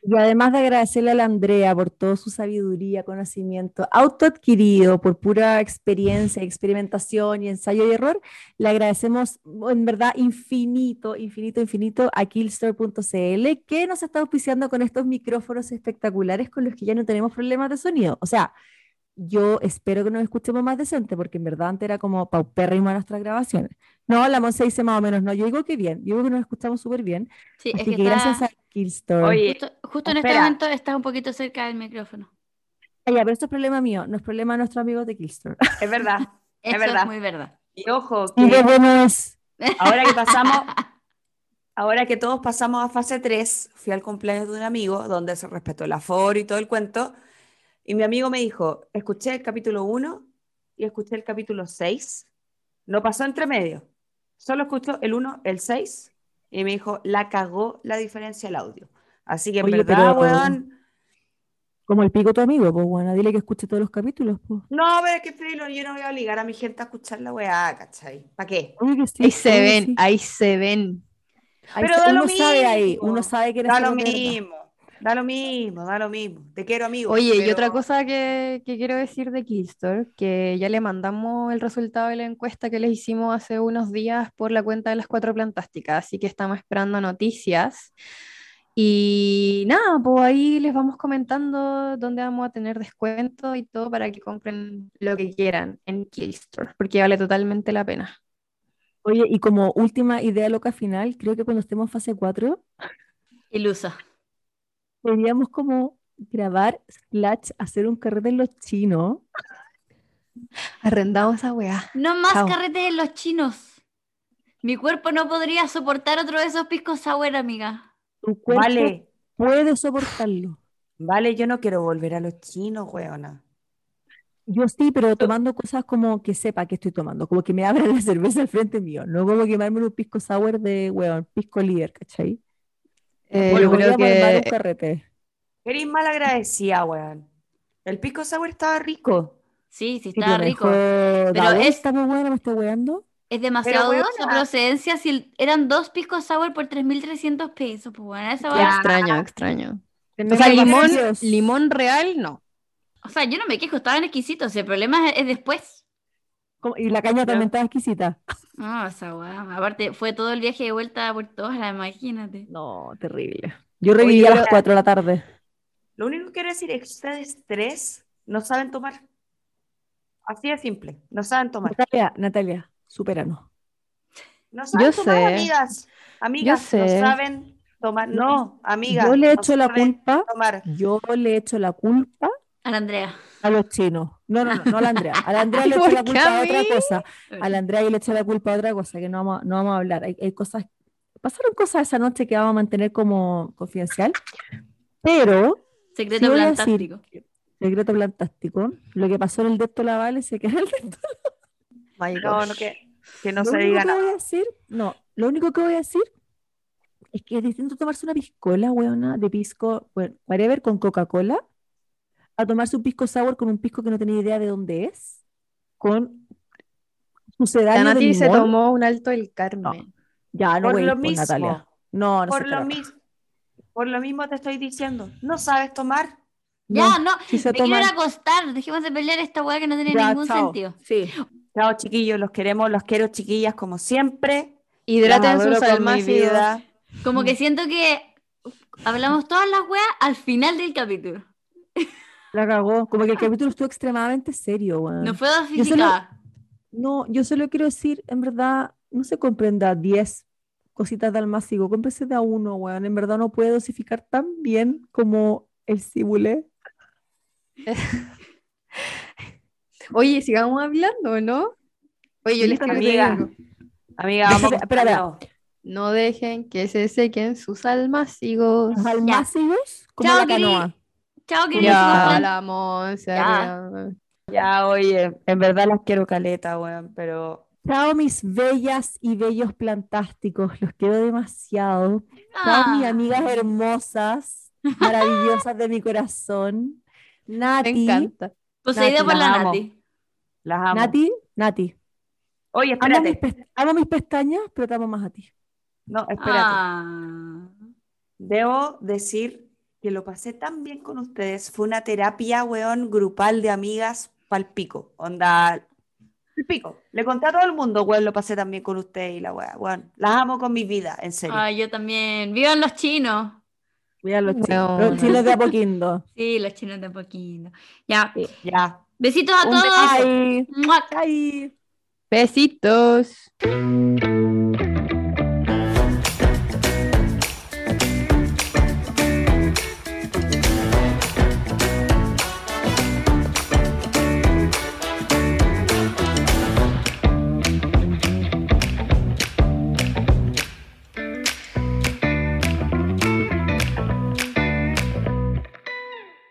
Y además de agradecerle a la Andrea por toda su sabiduría, conocimiento autoadquirido, por pura experiencia, experimentación y ensayo y error, le agradecemos en verdad infinito, infinito, infinito a killstore.cl que nos está auspiciando con estos micrófonos espectaculares con los que ya no tenemos problemas de sonido. O sea, yo espero que nos escuchemos más decente porque en verdad antes era como paupérrimo a nuestras grabaciones. No, la Monse dice más o menos, no, yo digo que bien, yo digo que nos escuchamos súper bien. Sí, es Así que que gracias está, a Killstore. Oye, justo, justo en este momento estás un poquito cerca del micrófono. Ya, pero esto es problema mío, no es problema de nuestros amigos de Killstore. es verdad. Eso es, verdad. muy verdad. Y ojo, Y que qué bueno es. ahora que pasamos, ahora que todos pasamos a fase 3, fui al cumpleaños de un amigo donde se respetó el aforo y todo el cuento. Y mi amigo me dijo, escuché el capítulo 1 y escuché el capítulo 6. No pasó entre medio. Solo escuchó el 1, el 6 y me dijo, la cagó la diferencia del audio. Así que en Oye, verdad, pero- weón. Como el pico tu amigo, pues bueno, dile que escuche todos los capítulos. Pues. No, pero es que filo, yo no voy a obligar a mi gente a escuchar la weá, ¿cachai? ¿Para qué? Sí, Ahí se ven, sí. ahí se ven. Ahí Pero se- da lo uno sabe ahí, mismo. uno sabe que eres Da lo mismo, da lo mismo, da lo mismo. Te quiero, amigo. Oye, y otra cosa que, que quiero decir de Killstore, que ya le mandamos el resultado de la encuesta que les hicimos hace unos días por la cuenta de las cuatro plantásticas, así que estamos esperando noticias. Y nada, pues ahí les vamos comentando dónde vamos a tener descuento y todo para que compren lo que quieran en Killstore, porque vale totalmente la pena. Oye, y como última idea loca final, creo que cuando estemos en fase 4, Ilusa. Deberíamos como grabar slash hacer un carrete en los chinos. Arrendamos esa weá. No más Chao. carretes en los chinos. Mi cuerpo no podría soportar otro de esos piscos sour, amiga. Tu cuerpo Vale, puede soportarlo. vale, yo no quiero volver a los chinos, weona. Yo sí, pero tomando cosas como que sepa que estoy tomando, como que me abran la cerveza al frente mío, no como quemarme un pisco sour de, weón, pisco líder, ¿cachai? Eh, yo creo que carrete. Eres mal agradecida, weón. El pisco sour estaba rico. Sí, sí, Sí, está pero rico. Pero es- vuelta, pues, weona, me estoy weando. Es demasiado weona. dudosa procedencia. Si el- eran dos piscos sour por 3.300 pesos, pues bueno, esa weá- extraño, extraño. O sea, limón, limón real, no. O sea, yo no me quejo, estaban exquisitos. El problema es, es después. Y la caña también está exquisita. No, esa weá. Aparte, fue todo el viaje de vuelta por todas las, imagínate. No, terrible. Yo reviví Oye, a las pero- 4 de la tarde. Lo único que quiero decir es que ustedes tres no saben tomar. Así de simple, no saben tomar. Natalia, Natalia, supéranos. No saben Yo tomar, sé. amigas. Amigas, no sé. saben tomar. No, amigas. Yo le no echo la saben culpa, tomar. yo le echo la culpa A la Andrea. A los chinos. No, no, no, no a la Andrea. A la Andrea le ¿Por la culpa a a otra cosa. A la Andrea le echo la culpa a otra cosa que no vamos, a- no vamos a hablar. Hay, hay cosas, pasaron cosas esa noche que vamos a mantener como confidencial, pero Secreto Sí decir- plantástico. secreto plantástico, lo que pasó en el Desto La Vale se queda en el Desto. My No, gosh. no, que, que no lo se único diga que nada. voy a decir, no, lo único que voy a decir es que es distinto tomarse una piscola, weona, de pisco, bueno, whatever, con Coca-Cola, a tomarse un pisco sour con un pisco que no tenía idea de dónde es, con sucedáneo de Nati se limón. tomó un alto del Carmen. Ya, no Por voy lo mismo. Natalia. No, no Por se lo, trata. mis- por lo mismo te estoy diciendo. No sabes tomar. Ya, no, sí se me quiero toman. acostar. Dejemos de pelear esta weá que no tiene Ya, ningún chao. sentido. Sí. Chao, chiquillos, los queremos, los quiero, chiquillas, como siempre. Hidraten sus almas vida. Como que siento que hablamos todas las weas al final del capítulo. La cagó. Como que el capítulo estuvo extremadamente serio, weón. No fue Yo solo-. No, yo solo quiero decir, en verdad, no se comprenda 10 cositas de almácigo, cómprese de a uno, weón. En verdad no puede dosificar tan bien como el cibulé. Oye, sigamos hablando, ¿no? Oye, yo les Amiga. Amiga, vamos Espera. No dejen que se sequen sus almácigos. Los almácigos, como Chao, la canoa. Chao, queridos. Ya, la. Ya. Ya, oye, en verdad las quiero caleta, weón, pero Chao, mis bellas y bellos plantásticos. Los quiero demasiado. Chao, mis Ah. amigas hermosas, maravillosas de mi corazón. Me Nati, encanta. Poseída Nati, por la. Nati. las amo. Nati, Nati. Oye, Amo mis, espérate. pest- amo mis pestañas, pero te amo más a ti. No, espérate. Ah. Debo decir que lo pasé tan bien con ustedes. Fue una terapia, weón, grupal de amigas pal pico. Onda, el pico. Le conté a todo el mundo, weón, lo pasé tan bien con ustedes y la weá, weón. Las amo con mi vida, en serio. Ay, yo también. ¡Vivan los chinos! Mira los chinos, los chinos de a poquito. Sí, los chinos de poquito. Ya. Ya. Besitos a Un todos. Ay, ¡Mua! ay. Besitos.